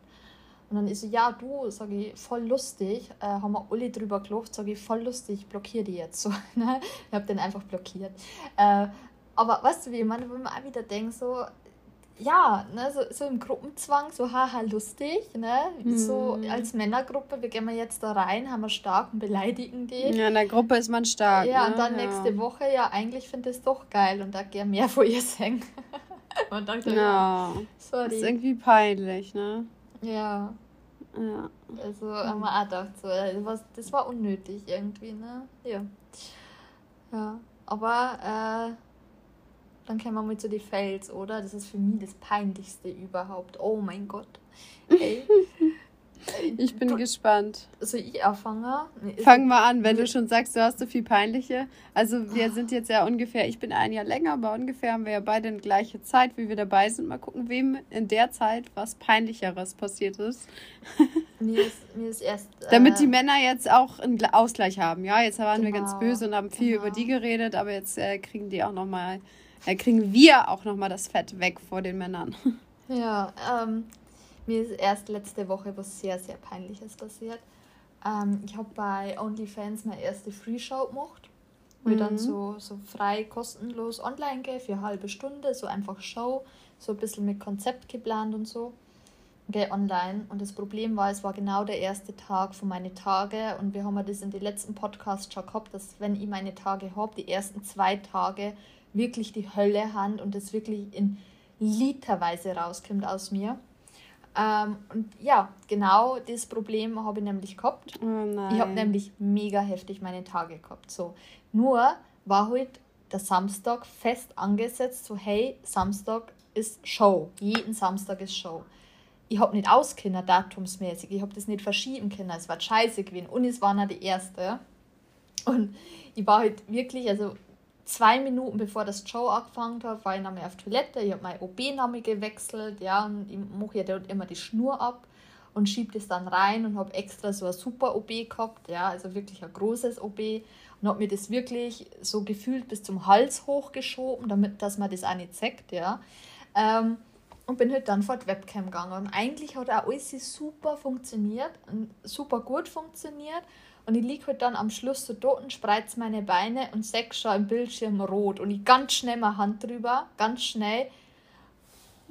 [SPEAKER 2] Und dann ist sie, ja, du, sag ich, voll lustig, äh, haben wir alle drüber gelacht, sag ich, voll lustig, blockiere die jetzt so. Ne? Ich habe den einfach blockiert. Äh, aber weißt du, wie ich meine, wenn man auch wieder denkt, so, ja, ne, so, so im Gruppenzwang, so haha lustig, ne? Mhm. So als Männergruppe, wir gehen jetzt da rein, haben wir stark und beleidigen die.
[SPEAKER 1] Ja, in der Gruppe ist man stark.
[SPEAKER 2] Ja, ne? und dann ja. nächste Woche, ja, eigentlich finde ich es doch geil und da gehe mehr vor ihr singen. und dachte,
[SPEAKER 1] ja, sorry. Das ist irgendwie peinlich, ne?
[SPEAKER 2] Ja. Ja. Also haben wir auch gedacht, so, das, das war unnötig irgendwie, ne? Ja. Ja. Aber äh, dann kommen wir mal zu den Fails, oder? Das ist für mich das Peinlichste überhaupt. Oh mein Gott. Ey.
[SPEAKER 1] Ich bin gespannt.
[SPEAKER 2] Soll ich anfangen?
[SPEAKER 1] Fang mal an, wenn du schon sagst, du hast so viel peinliche. Also wir sind jetzt ja ungefähr, ich bin ein Jahr länger, aber ungefähr haben wir ja beide die gleiche Zeit, wie wir dabei sind. Mal gucken, wem in der Zeit was peinlicheres passiert ist.
[SPEAKER 2] Mir ist, mir ist erst.
[SPEAKER 1] Äh, Damit die Männer jetzt auch einen Ausgleich haben. Ja, jetzt waren genau, wir ganz genau, böse und haben viel genau. über die geredet, aber jetzt äh, kriegen die auch nochmal, äh, kriegen wir auch nochmal das Fett weg vor den Männern.
[SPEAKER 2] Ja, ähm, mir ist erst letzte Woche was sehr, sehr Peinliches passiert. Ähm, ich habe bei OnlyFans meine erste Free-Show gemacht. Wo mhm. ich dann mhm. so, so frei, kostenlos online gehe für eine halbe Stunde, so einfach Show, so ein bisschen mit Konzept geplant und so. gehe online und das Problem war, es war genau der erste Tag von meinen Tage und wir haben ja das in den letzten Podcasts schon gehabt, dass wenn ich meine Tage habe, die ersten zwei Tage wirklich die Hölle hand und es wirklich in literweise rauskommt aus mir. Ähm, und ja, genau das Problem habe ich nämlich gehabt. Oh ich habe nämlich mega heftig meine Tage gehabt. So. Nur war heute halt der Samstag fest angesetzt, so hey, Samstag ist Show. Jeden Samstag ist Show. Ich habe nicht auskennen, datumsmäßig. Ich habe das nicht verschieben können. Es war scheiße gewesen. Und es war noch die erste. Und ich war halt wirklich, also zwei Minuten bevor das Show angefangen hat, war ich nochmal auf Toilette. Ich habe mein OB-Name gewechselt, ja, und ich mache ja dort immer die Schnur ab und schiebe das dann rein und habe extra so ein super OB gehabt, ja, also wirklich ein großes OB und habe mir das wirklich so gefühlt bis zum Hals hochgeschoben, damit dass man das auch nicht zeigt, ja. Ähm, und bin halt dann vor die Webcam gegangen. Und eigentlich hat auch alles super funktioniert und super gut funktioniert. Und ich liege halt dann am Schluss so dort und spreiz meine Beine und sehe schon im Bildschirm rot. Und ich ganz schnell meine Hand drüber, ganz schnell,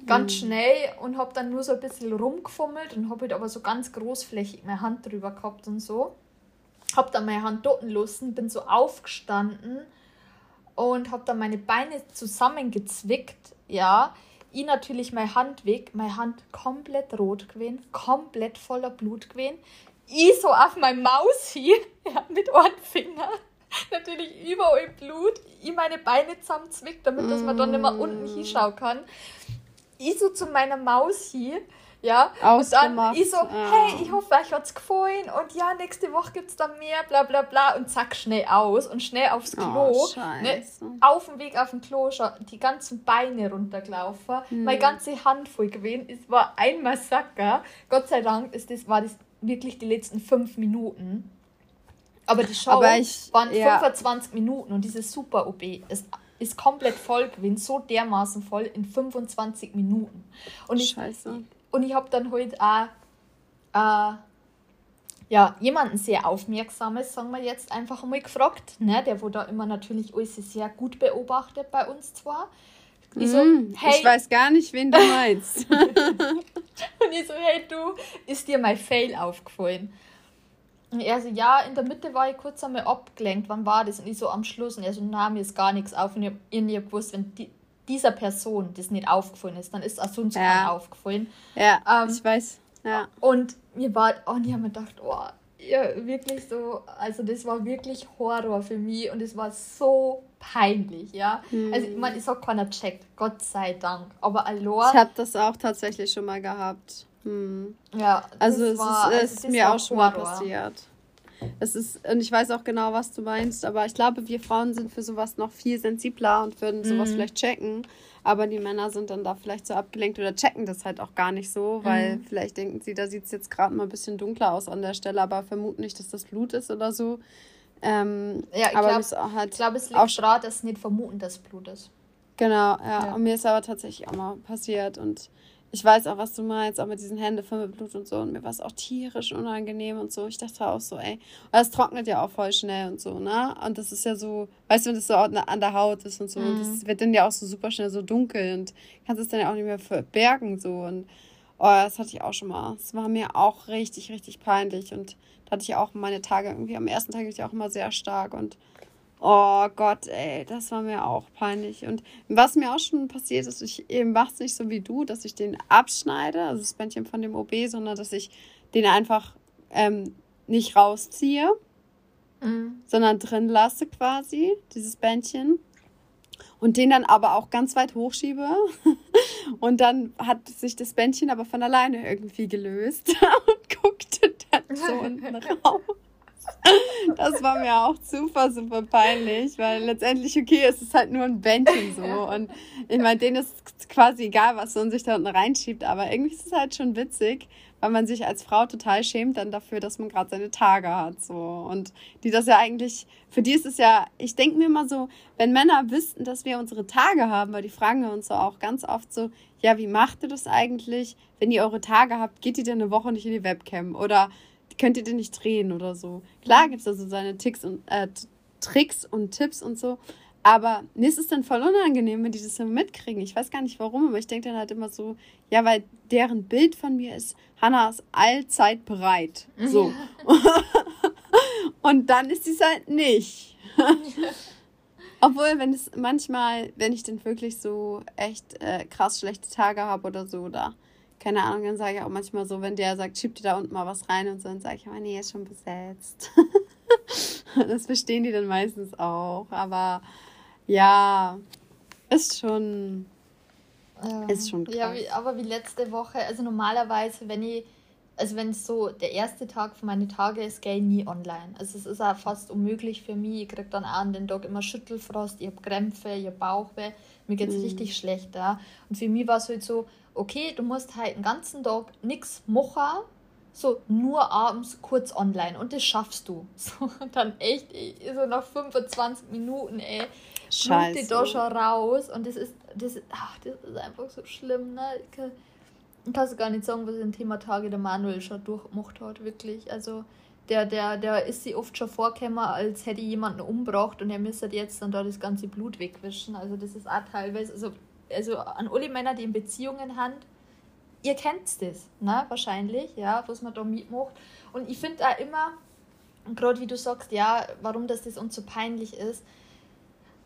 [SPEAKER 2] ganz mhm. schnell und habe dann nur so ein bisschen rumgefummelt und habe halt aber so ganz großflächig meine Hand drüber gehabt und so. Habe dann meine Hand dort lassen, bin so aufgestanden und habe dann meine Beine zusammengezwickt, ja. Ich natürlich meine Hand weg, meine Hand komplett rot gewesen, komplett voller Blut gewesen ich so auf meine Maus hier, ja, mit einem Finger. Natürlich überall Blut, ich meine Beine zusammenzwickt, damit dass man dann nicht mehr unten hinschauen kann. Ich so zu meiner Maus hier, ja, Ausgemacht. und dann ich so, hey, ich hoffe, euch hat's gefallen und ja, nächste Woche gibt's dann mehr, bla bla bla und zack, schnell aus und schnell aufs Klo. Oh, ne, auf dem Weg auf dem Klo schon die ganzen Beine runtergelaufen, hm. meine ganze Hand voll gewesen, es war ein Massaker. Gott sei Dank ist das, war das wirklich die letzten fünf Minuten. Aber die Show Aber ich, waren ja. 25 Minuten und dieses Super OB ist, ist komplett voll gewesen, so dermaßen voll in 25 Minuten. Und ich, Scheiße. Und ich habe dann heute auch äh, ja, jemanden sehr aufmerksames, sagen wir jetzt einfach mal gefragt, ne, der wo da immer natürlich alles sehr gut beobachtet bei uns zwar.
[SPEAKER 1] Ich, so, mm, hey. ich weiß gar nicht, wen du meinst.
[SPEAKER 2] und ich so, hey du, ist dir mein Fail aufgefallen? Und er so, ja, in der Mitte war ich kurz einmal abgelenkt, wann war das? Und ich so am Schluss, und er so, na, mir ist gar nichts auf. Und ich hab irgendwie gewusst, wenn die, dieser Person das nicht aufgefallen ist, dann ist es sonst ja. aufgefallen.
[SPEAKER 1] Ja, ähm, ich weiß. Ja.
[SPEAKER 2] Und mir war, oh, und ich habe mir gedacht, oh, ja, wirklich so, also das war wirklich Horror für mich und es war so peinlich, ja. Hm. Also ich meine, es hat keiner checkt, Gott sei Dank. Aber Alor.
[SPEAKER 1] Ich habe das auch tatsächlich schon mal gehabt. Hm. Ja, also es war, ist, also ist mir auch schon mal passiert. Es ist, und ich weiß auch genau, was du meinst, aber ich glaube, wir Frauen sind für sowas noch viel sensibler und würden sowas mhm. vielleicht checken. Aber die Männer sind dann da vielleicht so abgelenkt oder checken das halt auch gar nicht so, weil mhm. vielleicht denken sie, da sieht es jetzt gerade mal ein bisschen dunkler aus an der Stelle, aber vermuten nicht, dass das Blut ist oder so. Ähm, ja,
[SPEAKER 2] ich glaube, halt glaub, es liegt auch daran, dass sie nicht vermuten, dass Blut ist.
[SPEAKER 1] Genau, ja. ja. Und mir ist aber tatsächlich auch mal passiert und ich weiß auch, was du meinst, auch mit diesen Händen voll mit Blut und so. Und mir war es auch tierisch unangenehm und so. Ich dachte auch so, ey. Und es trocknet ja auch voll schnell und so, ne? Und das ist ja so, weißt du, wenn das so an der Haut ist und so. Mhm. Und das mhm. wird dann ja auch so super schnell so dunkel und kannst es dann ja auch nicht mehr verbergen so. Und oh, das hatte ich auch schon mal. Es war mir auch richtig, richtig peinlich. Und hatte ich auch meine Tage irgendwie, am ersten Tag hatte ich auch immer sehr stark und Oh Gott, ey, das war mir auch peinlich. Und was mir auch schon passiert ist, ich eben mache es nicht so wie du, dass ich den abschneide, also das Bändchen von dem OB, sondern dass ich den einfach ähm, nicht rausziehe, mhm. sondern drin lasse quasi, dieses Bändchen. Und den dann aber auch ganz weit hochschiebe. Und dann hat sich das Bändchen aber von alleine irgendwie gelöst so unten raus. Das war mir auch super, super peinlich, weil letztendlich, okay, es ist halt nur ein Bändchen so. Und ich meine, denen ist quasi egal, was man sich da unten reinschiebt, aber irgendwie ist es halt schon witzig, weil man sich als Frau total schämt dann dafür, dass man gerade seine Tage hat. So. Und die das ja eigentlich, für die ist es ja, ich denke mir immer so, wenn Männer wüssten, dass wir unsere Tage haben, weil die fragen wir uns so auch ganz oft so, ja, wie macht ihr das eigentlich? Wenn ihr eure Tage habt, geht ihr denn eine Woche nicht in die Webcam? Oder könnt ihr den nicht drehen oder so. Klar gibt es also seine Ticks und, äh, Tricks und Tipps und so, Aber mir ist es dann voll unangenehm, wenn die das so mitkriegen. Ich weiß gar nicht warum, aber ich denke dann halt immer so, ja, weil deren Bild von mir ist, Hannah ist allzeit bereit. So. Und dann ist sie es halt nicht. Obwohl, wenn es manchmal, wenn ich dann wirklich so echt äh, krass schlechte Tage habe oder so, oder keine Ahnung, dann sage ich auch manchmal so, wenn der sagt, schieb dir da unten mal was rein und so, dann sage ich, oh nee, ist schon besetzt. das verstehen die dann meistens auch. Aber ja, ist schon.
[SPEAKER 2] Ja. Ist schon krass. Ja, wie, aber wie letzte Woche, also normalerweise, wenn ich, also wenn es so der erste Tag von meinen Tagen ist, gehe ich nie online. Also es ist auch fast unmöglich für mich. Ich kriege dann auch an den Tag immer Schüttelfrost, ich habe Krämpfe, ich habe Bauchweh, mir geht es mhm. richtig schlecht. Ja. Und für mich war es halt so, okay, du musst halt den ganzen Tag nichts machen, so nur abends kurz online und das schaffst du. So, dann echt, so nach 25 Minuten, ey, Scheiße. die da schon raus und das ist, das, ach, das ist einfach so schlimm, ne? Ich kann, ich kann gar nicht sagen, was im Thema Tage der Manuel schon durchgemacht hat, wirklich. Also, der, der, der ist sie oft schon vorgekommen, als hätte jemanden umgebracht und er müsste jetzt dann da das ganze Blut wegwischen. Also, das ist auch teilweise, also, also an alle Männer, die in Beziehungen haben, ihr kennt das, ne? Wahrscheinlich, ja, was man da mitmacht. Und ich finde auch immer, gerade wie du sagst, ja, warum das, das uns so peinlich ist,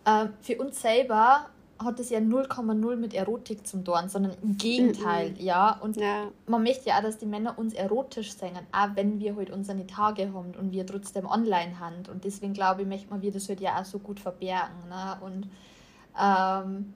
[SPEAKER 2] äh, für uns selber hat das ja 0,0 mit Erotik zum tun, sondern im Gegenteil, mhm. ja. Und ja. man möchte ja auch, dass die Männer uns erotisch singen, auch wenn wir halt unsere Tage haben und wir trotzdem online haben. Und deswegen glaube ich, möchte man wir das halt ja auch so gut verbergen. Ne? Und ähm,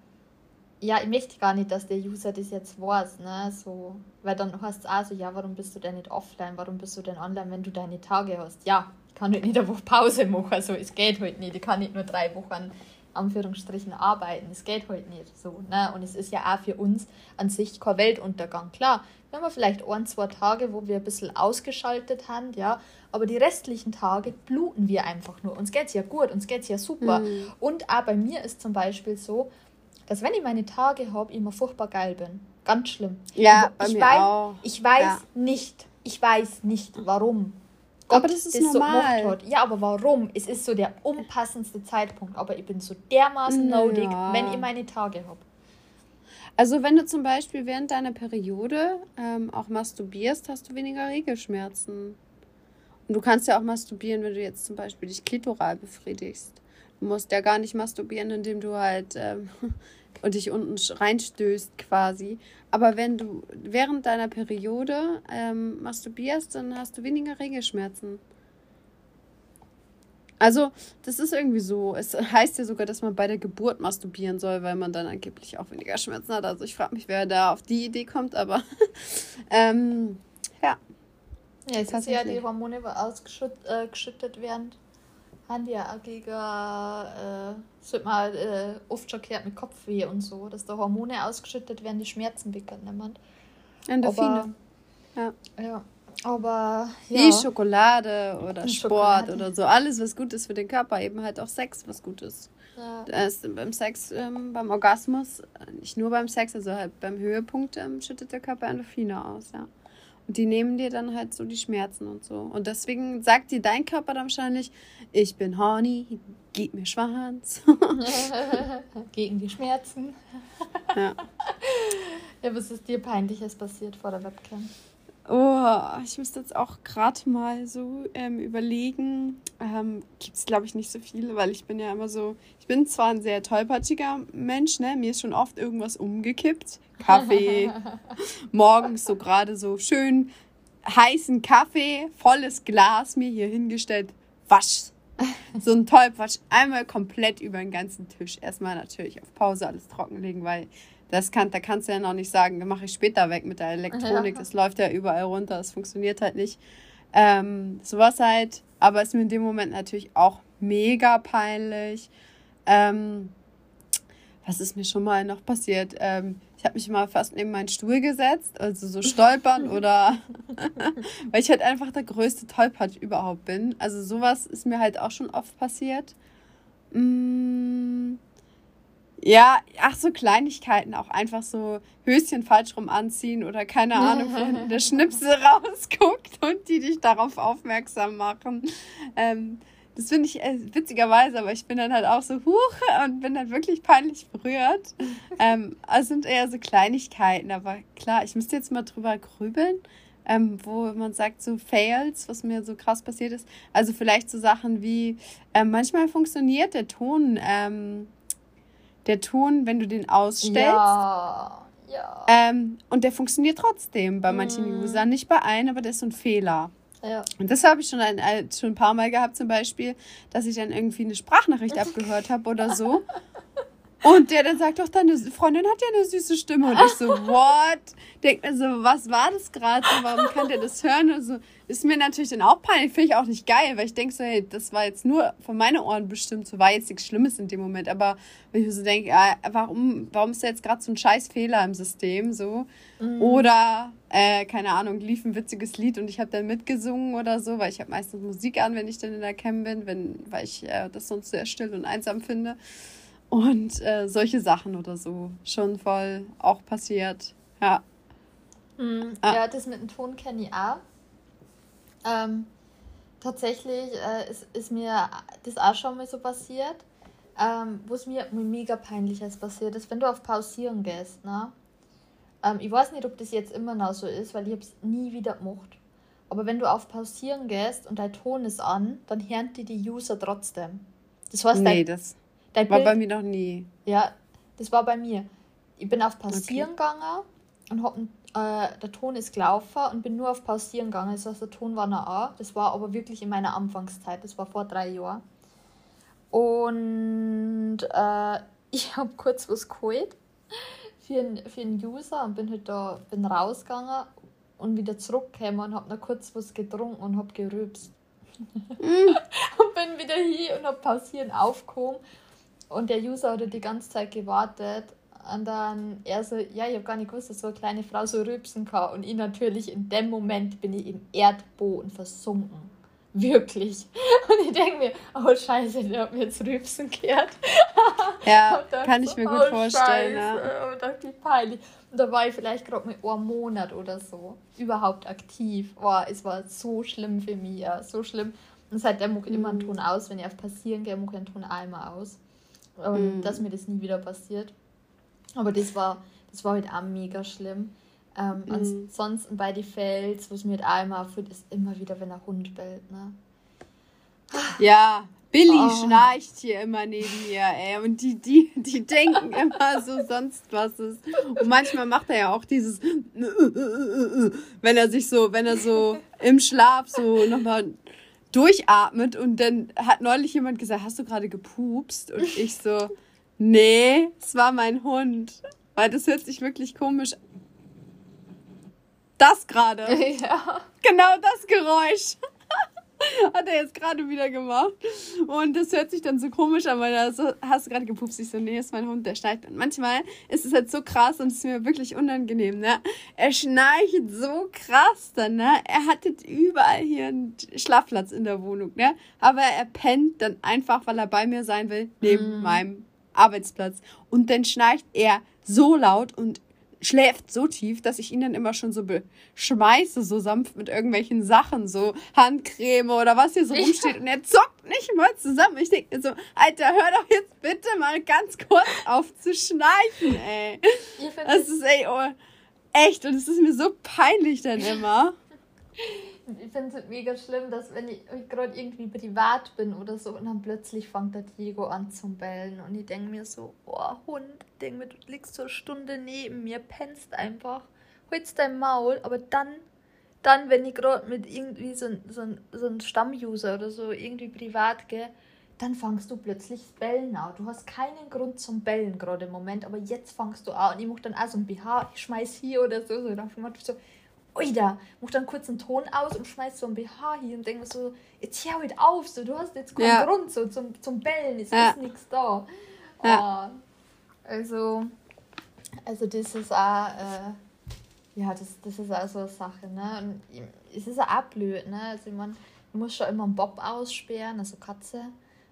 [SPEAKER 2] ja, ich möchte gar nicht, dass der User das jetzt weiß, ne? So, weil dann heißt es auch so, ja, warum bist du denn nicht offline, warum bist du denn online, wenn du deine Tage hast? Ja, ich kann halt nicht eine Woche Pause machen, also es geht halt nicht, ich kann nicht nur drei Wochen Anführungsstrichen arbeiten. Es geht halt nicht so. Ne? Und es ist ja auch für uns an sich kein Weltuntergang. Klar, wir haben vielleicht ein, zwei Tage, wo wir ein bisschen ausgeschaltet haben, ja, aber die restlichen Tage bluten wir einfach nur. Uns geht es ja gut, uns geht es ja super. Mhm. Und auch bei mir ist zum Beispiel so, dass wenn ich meine Tage habe, ich immer furchtbar geil bin. Ganz schlimm. Ja, also, ich, bei mir weiß, auch. ich weiß ja. nicht, ich weiß nicht warum. Gott aber das ist das normal. So hat. Ja, aber warum? Es ist so der unpassendste Zeitpunkt. Aber ich bin so dermaßen ja. nodig, wenn ich meine Tage habe.
[SPEAKER 1] Also wenn du zum Beispiel während deiner Periode ähm, auch masturbierst, hast du weniger Regelschmerzen. Und du kannst ja auch masturbieren, wenn du jetzt zum Beispiel dich klitoral befriedigst. Du musst ja gar nicht masturbieren, indem du halt ähm, und dich unten reinstößt quasi. Aber wenn du während deiner Periode ähm, masturbierst, dann hast du weniger Regelschmerzen. Also, das ist irgendwie so. Es heißt ja sogar, dass man bei der Geburt masturbieren soll, weil man dann angeblich auch weniger Schmerzen hat. Also, ich frage mich, wer da auf die Idee kommt, aber ähm, ja.
[SPEAKER 2] Ja, es ist ja die Hormone ausgeschüttet äh, werden haben die ja gegen, äh, das wird mal äh, oft schon gehört mit Kopfweh und so, dass da Hormone ausgeschüttet werden, die Schmerzen wegnehmen. Endorphine. ja. Ja. Aber
[SPEAKER 1] ja. Wie Schokolade oder Sport Schokolade. oder so. Alles, was gut ist für den Körper. Eben halt auch Sex, was gut ist. Ja. Das beim Sex, ähm, beim Orgasmus, nicht nur beim Sex, also halt beim Höhepunkt ähm, schüttet der Körper Endorphine aus, ja. Und die nehmen dir dann halt so die Schmerzen und so. Und deswegen sagt dir dein Körper dann wahrscheinlich, ich bin horny, gib mir Schwanz.
[SPEAKER 2] Gegen die Schmerzen. ja. Ja, was ist dir peinliches passiert vor der Webcam?
[SPEAKER 1] Oh, ich müsste jetzt auch gerade mal so ähm, überlegen. Ähm, Gibt es, glaube ich, nicht so viele, weil ich bin ja immer so, ich bin zwar ein sehr tollpatschiger Mensch, ne? Mir ist schon oft irgendwas umgekippt. Kaffee, morgens so gerade so schön heißen Kaffee, volles Glas mir hier hingestellt, wasch. So ein Tollpatsch, einmal komplett über den ganzen Tisch. Erstmal natürlich auf Pause alles trockenlegen, weil das kann, da kannst du ja noch nicht sagen, mache ich später weg mit der Elektronik. Ja. Das läuft ja überall runter, das funktioniert halt nicht. Ähm, sowas halt, aber ist mir in dem Moment natürlich auch mega peinlich. Ähm, was ist mir schon mal noch passiert? Ähm, ich habe mich mal fast neben meinen Stuhl gesetzt, also so stolpern oder weil ich halt einfach der größte Tollpatsch überhaupt bin. Also sowas ist mir halt auch schon oft passiert. Mmh ja, ach so Kleinigkeiten, auch einfach so Höschen falsch rum anziehen oder keine Ahnung, wo der Schnipsel rausguckt und die dich darauf aufmerksam machen. Ähm, das finde ich äh, witzigerweise, aber ich bin dann halt auch so huch und bin dann wirklich peinlich berührt. ähm, also sind eher so Kleinigkeiten, aber klar, ich müsste jetzt mal drüber grübeln, ähm, wo man sagt, so Fails, was mir so krass passiert ist. Also vielleicht so Sachen wie, ähm, manchmal funktioniert der Ton, ähm, der Ton, wenn du den ausstellst. Ja, ja. Ähm, und der funktioniert trotzdem bei manchen mm. Usern, nicht bei allen, aber der ist so ein Fehler. Ja. Und das habe ich schon ein, schon ein paar Mal gehabt, zum Beispiel, dass ich dann irgendwie eine Sprachnachricht abgehört habe oder so. Und der dann sagt doch, deine Freundin hat ja eine süße Stimme. Und ich so, what? Denk mir so, was war das gerade? So, warum kann der das hören? Und so, ist mir natürlich dann auch peinlich. Finde ich auch nicht geil, weil ich denke so, hey, das war jetzt nur von meinen Ohren bestimmt. So war jetzt nichts Schlimmes in dem Moment. Aber wenn ich mir so denke, ja, warum, warum ist da jetzt gerade so ein scheiß Fehler im System? So. Mhm. Oder, äh, keine Ahnung, lief ein witziges Lied und ich habe dann mitgesungen oder so, weil ich habe meistens Musik an, wenn ich dann in der Cam bin, wenn, weil ich äh, das sonst sehr still und einsam finde. Und äh, solche Sachen oder so. Schon voll auch passiert. Ja.
[SPEAKER 2] Mhm. Ah. Ja, das mit dem Ton kenne ich auch. Ähm, tatsächlich äh, ist, ist mir das auch schon mal so passiert. Ähm, Wo es mir mega peinlich ist passiert ist, wenn du auf Pausieren gehst. Ne? Ähm, ich weiß nicht, ob das jetzt immer noch so ist, weil ich es nie wieder gemacht. Aber wenn du auf Pausieren gehst und dein Ton ist an, dann hören die die User trotzdem. Das heißt, nee, dein, das Dein war Bild, bei mir noch nie. Ja, das war bei mir. Ich bin auf Pausieren okay. gegangen und hab, äh, der Ton ist gelaufen und bin nur auf Pausieren gegangen. Das heißt, der Ton war noch an. Das war aber wirklich in meiner Anfangszeit. Das war vor drei Jahren. Und äh, ich habe kurz was geholt für einen, für einen User und bin halt da bin rausgegangen und wieder zurückgekommen und habe noch kurz was getrunken und habe gerübst. Mm. und bin wieder hier und habe pausieren aufgehoben und der User hat die ganze Zeit gewartet. Und dann er so, ja, ich habe gar nicht gewusst, dass so eine kleine Frau so rübsen kann. Und ich natürlich in dem Moment bin ich im Erdboden versunken. Wirklich. Und ich denke mir, oh Scheiße, der hat mir jetzt rübsen gehört. Ja, kann ich mir gut oh, vorstellen. Scheiße. Ja. Und dachte ich, peinlich. Und da war ich vielleicht gerade mit einem Monat oder so überhaupt aktiv. Oh, es war so schlimm für mich, ja, so schlimm. Und seitdem mucke ich immer einen mhm. Ton aus, wenn ich auf Passieren gehe, mucke ich einen Ton einmal aus und mhm. dass mir das nie wieder passiert. Aber das war, das war halt auch mega schlimm. Ähm, mhm. Ansonsten bei den Fels, was mir halt immer auffällt, ist immer wieder, wenn ein Hund bellt. Ne?
[SPEAKER 1] Ja, Billy oh. schnarcht hier immer neben mir, ey. Und die, die, die denken immer so sonst was ist. Und manchmal macht er ja auch dieses, wenn er sich so, wenn er so im Schlaf so nochmal durchatmet und dann hat neulich jemand gesagt, hast du gerade gepupst? Und ich so, nee, es war mein Hund. Weil das hört sich wirklich komisch Das gerade. Ja. Genau das Geräusch. Hat er jetzt gerade wieder gemacht. Und das hört sich dann so komisch an, weil da so, hast du gerade gepupst. Ich so, nee, ist mein Hund, der schnarcht. Und manchmal ist es halt so krass und es ist mir wirklich unangenehm, ne? Er schnarcht so krass dann, ne? Er hat jetzt überall hier einen Schlafplatz in der Wohnung, ne? Aber er pennt dann einfach, weil er bei mir sein will, neben mm. meinem Arbeitsplatz. Und dann schnarcht er so laut und schläft so tief, dass ich ihn dann immer schon so beschmeiße, so sanft mit irgendwelchen Sachen, so Handcreme oder was hier so rumsteht. Und er zockt nicht mal zusammen. Ich denke mir so, Alter, hör doch jetzt bitte mal ganz kurz auf zu schnarchen, ey. Das ist, ey, oh, echt. Und es ist mir so peinlich dann immer
[SPEAKER 2] ich finde es halt mega schlimm, dass wenn ich, ich gerade irgendwie privat bin oder so und dann plötzlich fängt der Diego an zu bellen und ich denke mir so, oh Hund, ich denke mir, du liegst so eine Stunde neben mir, pennst einfach, holst dein Maul, aber dann, dann, wenn ich gerade mit irgendwie so, so, so einem Stammuser oder so irgendwie privat gehe, dann fangst du plötzlich das Bellen an. Du hast keinen Grund zum Bellen gerade im Moment, aber jetzt fangst du an. Und ich mache dann auch so ein BH, ich schmeiß hier oder so. so. Dann so, Oida, mach dann kurz einen Ton aus und schmeißt so ein BH hier und denke so, jetzt hör halt auf, so, du hast jetzt keinen ja. Grund so, zum, zum Bellen, es ja. ist nichts da. Ja. Oh, also, also das ist auch, äh, ja, das, das ist auch so eine Sache, ne? Und es ist auch blöd, ne? Also ich muss schon immer einen Bob aussperren, also Katze,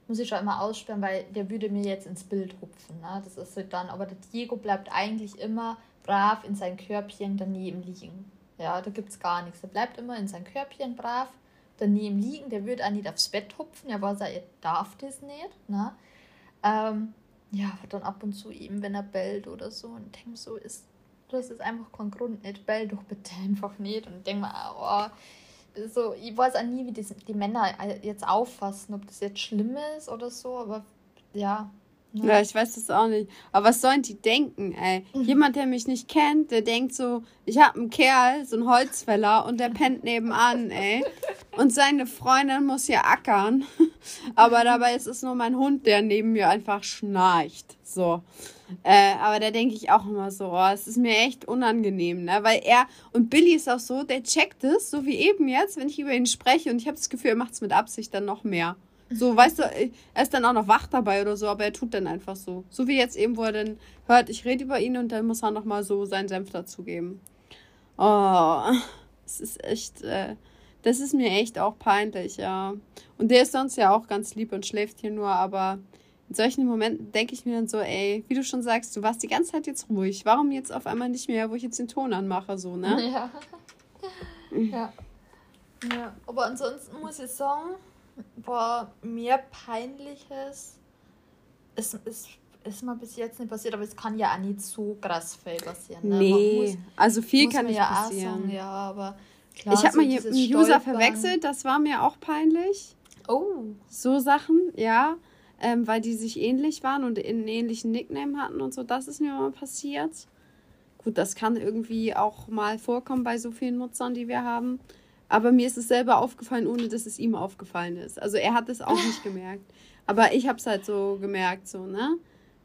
[SPEAKER 2] muss ich schon immer aussperren, weil der würde mir jetzt ins Bild hupfen, ne? Das ist halt dann, aber der Diego bleibt eigentlich immer brav in sein Körbchen daneben liegen. Ja, da gibt es gar nichts. Er bleibt immer in sein Körbchen brav, daneben liegen, der würde auch nicht aufs Bett hupfen, er weiß er darf das nicht. Ne? Ähm, ja, dann ab und zu eben, wenn er bellt oder so und denke so, ist, das ist einfach kein Grund nicht, bell doch bitte einfach nicht und denke mal, oh, so, ich weiß auch nie, wie die, die Männer jetzt auffassen, ob das jetzt schlimm ist oder so, aber ja,
[SPEAKER 1] ja. ja, ich weiß das auch nicht. Aber was sollen die denken, ey? Mhm. Jemand, der mich nicht kennt, der denkt so, ich hab einen Kerl, so einen Holzfäller, und der pennt nebenan, ey. Und seine Freundin muss hier ackern. Aber dabei ist es nur mein Hund, der neben mir einfach schnarcht. So. Äh, aber da denke ich auch immer so, oh, es ist mir echt unangenehm, ne? Weil er, und Billy ist auch so, der checkt es, so wie eben jetzt, wenn ich über ihn spreche, und ich habe das Gefühl, er macht es mit Absicht dann noch mehr. So, weißt du, er ist dann auch noch wach dabei oder so, aber er tut dann einfach so. So wie jetzt eben, wo er dann hört, ich rede über ihn und dann muss er nochmal so seinen Senf dazugeben. Oh, es ist echt, äh, das ist mir echt auch peinlich, ja. Und der ist sonst ja auch ganz lieb und schläft hier nur, aber in solchen Momenten denke ich mir dann so, ey, wie du schon sagst, du warst die ganze Zeit jetzt ruhig. Warum jetzt auf einmal nicht mehr, wo ich jetzt den Ton anmache, so, ne?
[SPEAKER 2] Ja. ja. Ja, aber ansonsten muss ich sagen, Boah, mir peinliches ist, ist, ist mal bis jetzt nicht passiert, aber es kann ja auch nicht so krass viel passieren. Ne? Nee, muss, also viel kann nicht ja
[SPEAKER 1] passieren. Sagen, ja, aber klar, ich habe so mal hier einen User verwechselt, das war mir auch peinlich. Oh. So Sachen, ja. Ähm, weil die sich ähnlich waren und einen ähnlichen Nickname hatten und so, das ist mir mal passiert. Gut, das kann irgendwie auch mal vorkommen bei so vielen Nutzern, die wir haben. Aber mir ist es selber aufgefallen, ohne dass es ihm aufgefallen ist. Also er hat es auch nicht gemerkt. Aber ich habe es halt so gemerkt, so, ne?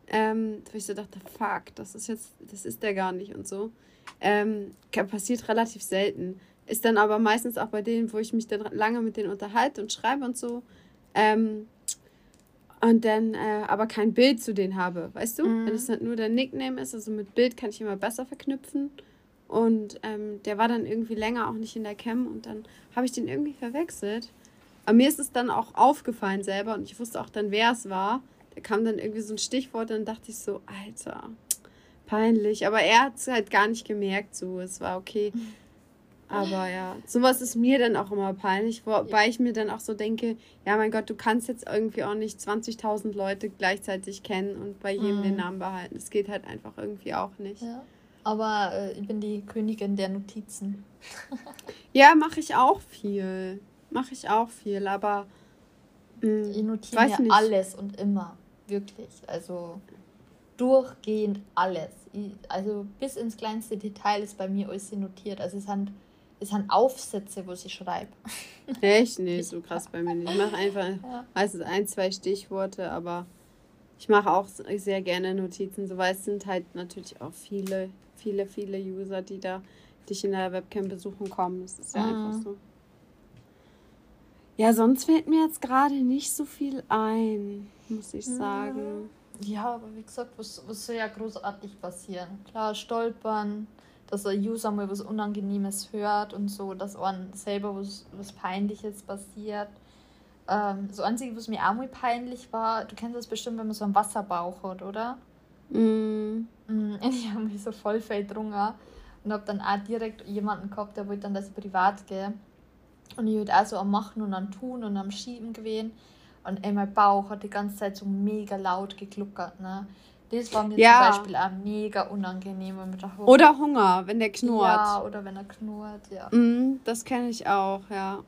[SPEAKER 1] Ähm, wo ich so dachte, fuck, das ist jetzt, das ist der gar nicht und so. Ähm, passiert relativ selten. Ist dann aber meistens auch bei denen, wo ich mich dann lange mit denen unterhalte und schreibe und so. Ähm, und dann äh, aber kein Bild zu denen habe, weißt du? Mhm. Wenn es halt nur der Nickname ist, also mit Bild kann ich immer besser verknüpfen. Und ähm, der war dann irgendwie länger auch nicht in der Cam und dann habe ich den irgendwie verwechselt. Aber mir ist es dann auch aufgefallen selber und ich wusste auch dann, wer es war. Da kam dann irgendwie so ein Stichwort und dann dachte ich so, Alter, peinlich. Aber er hat es halt gar nicht gemerkt, so, es war okay. Aber ja, sowas ist mir dann auch immer peinlich, wobei ich mir dann auch so denke, ja mein Gott, du kannst jetzt irgendwie auch nicht 20.000 Leute gleichzeitig kennen und bei jedem mhm. den Namen behalten. Das geht halt einfach irgendwie auch nicht.
[SPEAKER 2] Ja. Aber äh, ich bin die Königin der Notizen.
[SPEAKER 1] ja, mache ich auch viel. Mache ich auch viel, aber. Mh, hm, ich
[SPEAKER 2] notiere nicht. alles und immer. Wirklich. Also durchgehend alles. Ich, also bis ins kleinste Detail ist bei mir alles notiert. Also es sind, es sind Aufsätze, wo ich schreibe.
[SPEAKER 1] Echt? Nee, so krass bei mir nicht. Ich mache einfach ja. meistens ein, zwei Stichworte, aber ich mache auch sehr gerne Notizen. So, weil es sind halt natürlich auch viele viele, viele User, die da dich in der Webcam besuchen kommen. Das ist ja mhm. einfach so. Ja, sonst fällt mir jetzt gerade nicht so viel ein, muss ich sagen.
[SPEAKER 2] Ja, aber wie gesagt, was, was soll ja großartig passieren? Klar, stolpern, dass der User mal was Unangenehmes hört und so, dass einem selber was, was Peinliches passiert. Ähm, so einzige, was mir auch mal peinlich war, du kennst das bestimmt, wenn man so einen Wasserbauch hat, oder? Mm. mm ich habe mich so voll verdrungen und habe dann auch direkt jemanden gehabt, der wollte dann, dass ich privat gehe. Und ich halt auch so am Machen und am Tun und am Schieben gewesen. Und ey, mein Bauch hat die ganze Zeit so mega laut gegluckert, ne? Das war mir ja. zum Beispiel auch mega unangenehm. Mit
[SPEAKER 1] der oder Hunger, wenn der knurrt.
[SPEAKER 2] Ja, oder wenn er knurrt, ja.
[SPEAKER 1] Mm, das kenne ich auch, ja.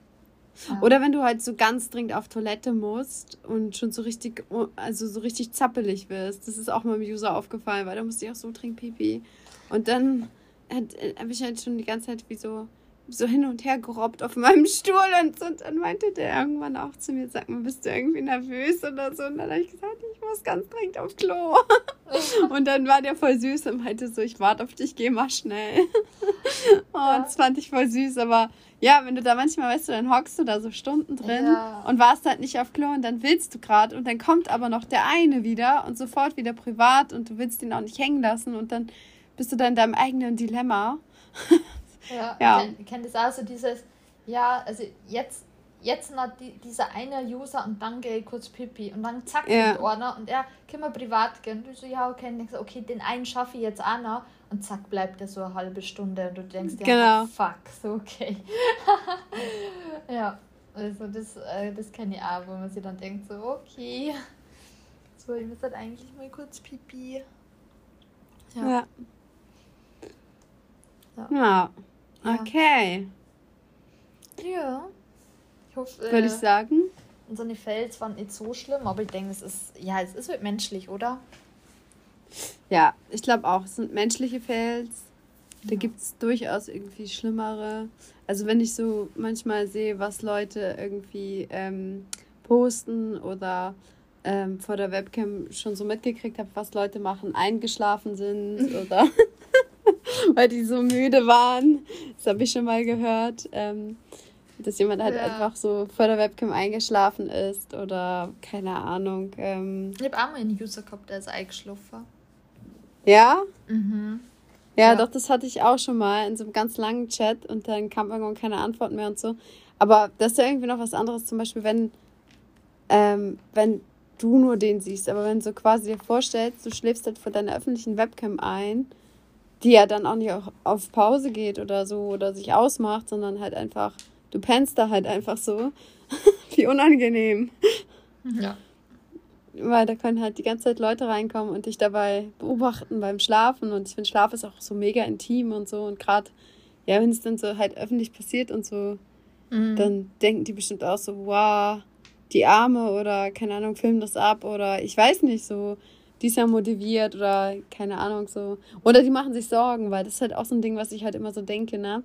[SPEAKER 1] Oder wenn du halt so ganz dringend auf Toilette musst und schon so richtig, also so richtig zappelig wirst. Das ist auch meinem User aufgefallen, weil da musste ich auch so dringend Pipi. Und dann habe ich halt schon die ganze Zeit wie so so hin und her gerobbt auf meinem Stuhl und, und dann meinte der irgendwann auch zu mir, sag mal, bist du irgendwie nervös oder so? Und dann habe ich gesagt, ich muss ganz dringend auf Klo. und dann war der voll süß und meinte so, ich warte auf dich, geh mal schnell. oh, ja. das fand ich voll süß, aber ja, wenn du da manchmal, weißt du, dann hockst du da so Stunden drin ja. und warst halt nicht auf Klo und dann willst du gerade und dann kommt aber noch der eine wieder und sofort wieder privat und du willst ihn auch nicht hängen lassen und dann bist du da in deinem eigenen Dilemma.
[SPEAKER 2] Ja, ja. Ich kenne das auch so dieses, ja, also jetzt, jetzt noch die, dieser eine User und dann gehe ich kurz Pipi und dann zack, ja. mit einer und er, kann mal privat gehen. Und du so, ja, okay, und denkst, okay, den einen schaffe ich jetzt auch noch und zack, bleibt er so eine halbe Stunde und du denkst, ja, genau. oh, fuck, so okay. ja, Also das, äh, das kenne ich auch, wo man sich dann denkt, so, okay, so, ich muss halt eigentlich mal kurz pipi. Ja.
[SPEAKER 1] Ja. Ja.
[SPEAKER 2] Ja.
[SPEAKER 1] Okay.
[SPEAKER 2] Ja. Ich hoffe, äh,
[SPEAKER 1] Würde ich sagen.
[SPEAKER 2] so eine Fails waren nicht so schlimm, aber ich denke, es ist, ja, es ist halt menschlich, oder?
[SPEAKER 1] Ja, ich glaube auch. Es sind menschliche Fails. Da gibt es durchaus irgendwie schlimmere. Also wenn ich so manchmal sehe, was Leute irgendwie ähm, posten oder ähm, vor der Webcam schon so mitgekriegt habe, was Leute machen, eingeschlafen sind oder weil die so müde waren. Das habe ich schon mal gehört. Ähm, dass jemand halt
[SPEAKER 2] Ja.
[SPEAKER 1] einfach so vor der Webcam eingeschlafen ist oder keine Ahnung. Ähm,
[SPEAKER 2] Ich habe auch mal einen User gehabt, der ist eingeschlafen.
[SPEAKER 1] ja,
[SPEAKER 2] Mhm.
[SPEAKER 1] Ja,
[SPEAKER 2] Ja.
[SPEAKER 1] doch, das hatte ich auch schon mal in so einem ganz langen Chat und dann kam irgendwann keine Antwort mehr und so. Aber das ist ja irgendwie noch was anderes, zum Beispiel, wenn, ähm, wenn du nur den siehst, aber wenn du so quasi dir vorstellst, du schläfst halt vor deiner öffentlichen Webcam ein, die ja dann auch nicht auch auf Pause geht oder so oder sich ausmacht, sondern halt einfach, du pennst da halt einfach so. Wie unangenehm.
[SPEAKER 2] Ja.
[SPEAKER 1] Weil da können halt die ganze Zeit Leute reinkommen und dich dabei beobachten beim Schlafen. Und ich finde, Schlaf ist auch so mega intim und so. Und gerade, ja, wenn es dann so halt öffentlich passiert und so,
[SPEAKER 2] Mhm.
[SPEAKER 1] dann denken die bestimmt auch so, wow, die Arme oder keine Ahnung, filmen das ab oder ich weiß nicht, so, die ist ja motiviert oder keine Ahnung, so. Oder die machen sich Sorgen, weil das ist halt auch so ein Ding, was ich halt immer so denke, ne?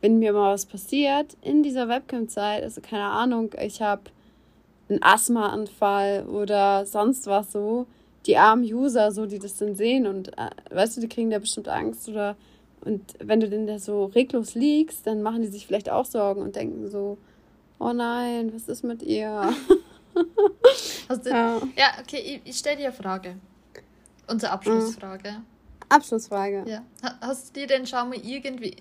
[SPEAKER 1] Wenn mir mal was passiert in dieser Webcam-Zeit, also keine Ahnung, ich habe einen Asthmaanfall oder sonst was so, die armen User, so, die das dann sehen und äh, weißt du, die kriegen da bestimmt Angst oder und wenn du denn da so reglos liegst, dann machen die sich vielleicht auch Sorgen und denken so, oh nein, was ist mit ihr?
[SPEAKER 2] Du,
[SPEAKER 1] Ja.
[SPEAKER 2] ja, okay, ich, ich stelle dir eine Frage. Unsere Abschlussfrage.
[SPEAKER 1] Abschlussfrage.
[SPEAKER 2] Ja. Ha- Hast du dir denn schon mal irgendwie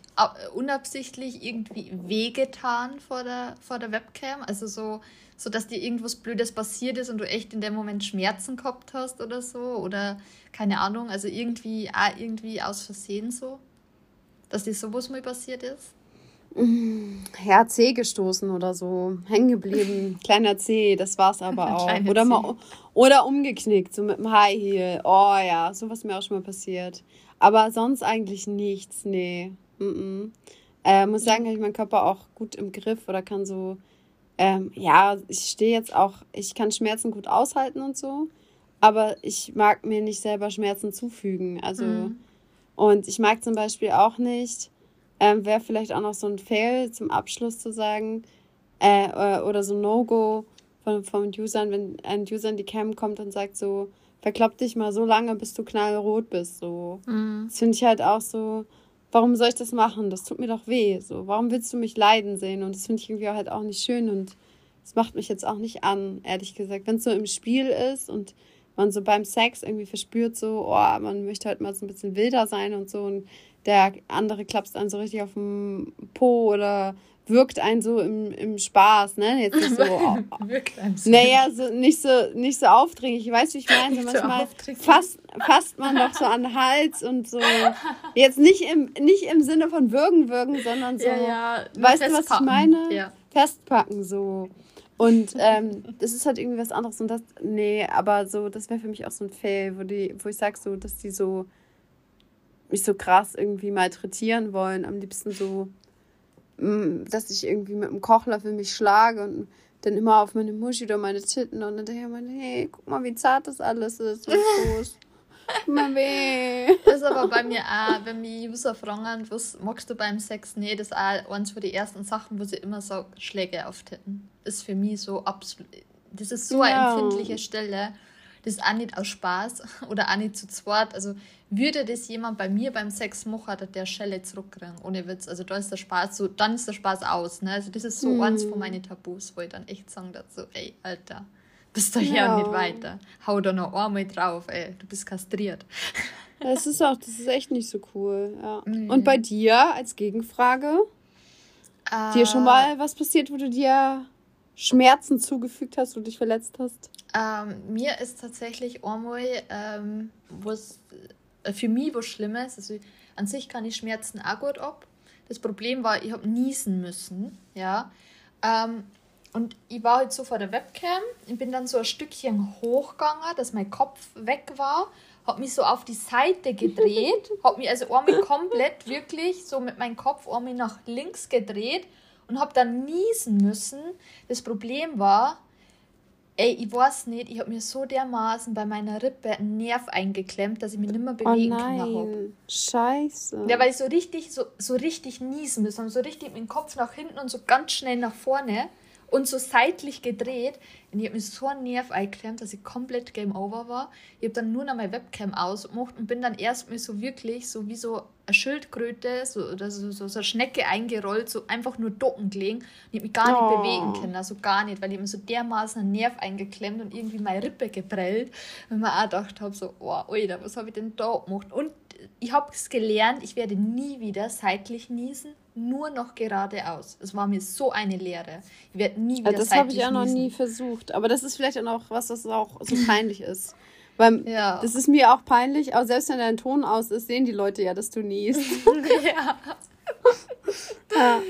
[SPEAKER 2] unabsichtlich irgendwie wehgetan vor der, vor der Webcam? Also so, so, dass dir irgendwas Blödes passiert ist und du echt in dem Moment Schmerzen gehabt hast oder so? Oder keine Ahnung, also irgendwie, irgendwie aus Versehen so? Dass dir sowas mal passiert ist?
[SPEAKER 1] Ja, C gestoßen oder so. Hängen geblieben. Kleiner C, das war's aber auch. Oder, mal, oder umgeknickt, so mit dem High Heel. Oh ja, sowas ist mir auch schon mal passiert. Aber sonst eigentlich nichts, nee. Mm -mm. Äh, muss sagen, habe ich meinen Körper auch gut im Griff oder kann so, ähm, ja, ich stehe jetzt auch, ich kann Schmerzen gut aushalten und so. Aber ich mag mir nicht selber Schmerzen zufügen. Also,
[SPEAKER 2] Mhm.
[SPEAKER 1] und ich mag zum Beispiel auch nicht, ähm, wäre vielleicht auch noch so ein Fail zum Abschluss zu sagen, äh, äh, oder so ein No-Go von, von Usern, wenn ein User in die Cam kommt und sagt so, verklopp dich mal so lange, bis du knallrot bist. So.
[SPEAKER 2] Mhm.
[SPEAKER 1] Das finde ich halt auch so, warum soll ich das machen? Das tut mir doch weh. So, warum willst du mich leiden sehen? Und das finde ich irgendwie halt auch nicht schön und das macht mich jetzt auch nicht an, ehrlich gesagt. Wenn es so im Spiel ist und man so beim Sex irgendwie verspürt, so, oh, man möchte halt mal so ein bisschen wilder sein und so und der andere klapst einen so richtig auf den Po oder wirkt einen so im, im Spaß, ne? Jetzt nicht so,
[SPEAKER 2] Wirklich ein bisschen.
[SPEAKER 1] naja, so, nicht so, nicht so aufdringlich. Ich weiß, wie ich meine. So manchmal fasst, fasst man doch so an den Hals und so. Jetzt nicht im, nicht im Sinne von würgen, würgen, sondern so,
[SPEAKER 2] Ja, ja,
[SPEAKER 1] weißt du, was ich meine?
[SPEAKER 2] Ja.
[SPEAKER 1] Festpacken, so. Und ähm, das ist halt irgendwie was anderes. Und das, nee, aber so, das wäre für mich auch so ein Fail, wo, die, wo ich sag so, dass die so mich so krass irgendwie malträtieren wollen. Am liebsten so, mm, dass ich irgendwie mit dem Kochlöffel mich schlage und dann immer auf meine Muschi oder meine Titten und dann denke ich mir, hey, guck mal, wie zart das alles ist. Tut mir weh.
[SPEAKER 2] Das ist aber bei mir auch, wenn mich User fragen, was magst du beim Sex? Nee, das ist auch eins von den ersten Sachen, wo sie immer so Schläge. Das ist für mich so absolut. Das ist so
[SPEAKER 1] Ja.
[SPEAKER 2] eine empfindliche Stelle. Das ist auch nicht aus Spaß oder auch nicht zu zweit. Also würde das jemand bei mir beim Sex machen, hat der Schelle zurückkriegen, ohne Witz. Also da ist der Spaß so, dann ist der Spaß aus. Ne? Also das ist so
[SPEAKER 1] Mhm.
[SPEAKER 2] eins von meinen Tabus, wo ich dann echt sagen dazu, ey, Alter, bist du hier
[SPEAKER 1] Ja.
[SPEAKER 2] nicht weiter. Hau da noch einmal drauf, ey, du bist kastriert.
[SPEAKER 1] Das ist auch, das ist echt nicht so cool. Ja.
[SPEAKER 2] Nee.
[SPEAKER 1] Und bei dir als Gegenfrage? Dir schon mal was passiert, wo du dir Schmerzen zugefügt hast, wo du dich verletzt hast?
[SPEAKER 2] Ähm, mir ist tatsächlich einmal, ähm, was äh, für mich was Schlimmes, also an sich kann ich Schmerzen auch gut ab. Das Problem war, ich habe niesen müssen, ja. Ähm, und ich war halt so vor der Webcam. Ich bin dann so ein Stückchen hochgegangen, dass mein Kopf weg war. Hab mich so auf die Seite gedreht. hab mich also einmal komplett wirklich so mit meinem Kopf einmal nach links gedreht und hab dann niesen müssen. Das Problem war, ey, ich weiß nicht, ich hab mir so dermaßen bei meiner Rippe einen Nerv eingeklemmt, dass ich mich nicht mehr bewegen oh nein. kann. Scheiße. Ja, weil ich so richtig, so, so richtig niesen müssen. So richtig mit dem Kopf nach hinten und so ganz schnell nach vorne und so seitlich gedreht. Und ich habe mir so einen Nerv eingeklemmt, dass ich komplett Game Over war. Ich habe dann nur noch meine Webcam ausgemacht und bin dann erstmal so wirklich, so wie so eine Schildkröte so, oder so, so, so eine Schnecke eingerollt, so einfach nur docken gelegen. Und ich habe mich gar nicht oh. bewegen können, also gar nicht, weil ich mir so dermaßen einen Nerv eingeklemmt und irgendwie meine Rippe geprellt. Und mir auch gedacht habe, so, oh, Alter, was habe ich denn da gemacht? Und ich habe es gelernt, ich werde nie wieder seitlich niesen nur noch geradeaus. Es war mir so eine Lehre. Ich werde nie wieder
[SPEAKER 1] Das habe ich auch noch nie versucht. Aber das ist vielleicht auch noch was, was auch so peinlich ist. Weil ja. das ist mir auch peinlich, aber selbst wenn dein Ton aus ist, sehen die Leute ja, dass du niest. ja.
[SPEAKER 2] ja.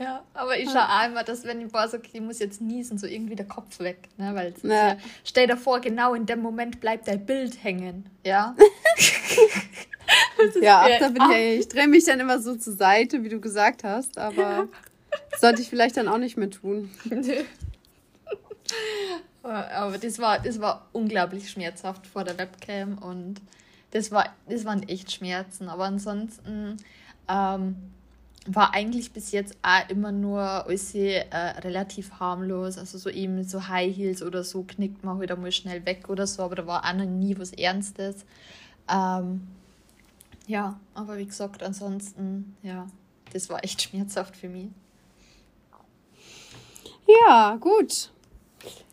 [SPEAKER 2] Ja, aber ich schaue auch immer, dass wenn ich weiß, okay, ich muss jetzt niesen, so irgendwie der Kopf weg. Ne? Weil ja. Ja, stell dir vor, genau in dem Moment bleibt dein Bild hängen. Ja.
[SPEAKER 1] ja, ach, da bin ich, ich drehe mich dann immer so zur Seite, wie du gesagt hast, aber sollte ich vielleicht dann auch nicht mehr tun.
[SPEAKER 2] Aber das war, das war unglaublich schmerzhaft vor der Webcam und das, war, das waren echt Schmerzen. Aber ansonsten ähm, war eigentlich bis jetzt auch immer nur alles äh, relativ harmlos. Also so eben so High Heels oder so knickt man halt einmal schnell weg oder so, aber da war auch noch nie was Ernstes. Ähm, ja, aber wie gesagt, ansonsten, ja, das war echt schmerzhaft für mich.
[SPEAKER 1] Ja, gut.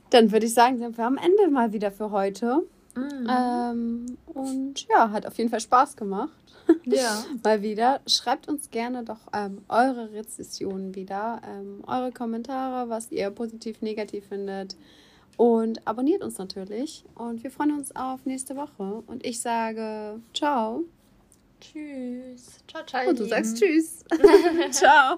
[SPEAKER 1] Dann würde ich sagen, sind wir am Ende mal wieder für heute. Mhm. Ähm, und ja, hat auf jeden Fall Spaß gemacht. Ja. mal wieder. Schreibt uns gerne doch ähm, eure Rezessionen wieder, ähm, eure Kommentare, was ihr positiv, negativ findet. Und abonniert uns natürlich. Und wir freuen uns auf nächste Woche. Und ich sage ciao.
[SPEAKER 2] Tschüss. Ciao, ciao.
[SPEAKER 1] Und du sagst Tschüss. ciao.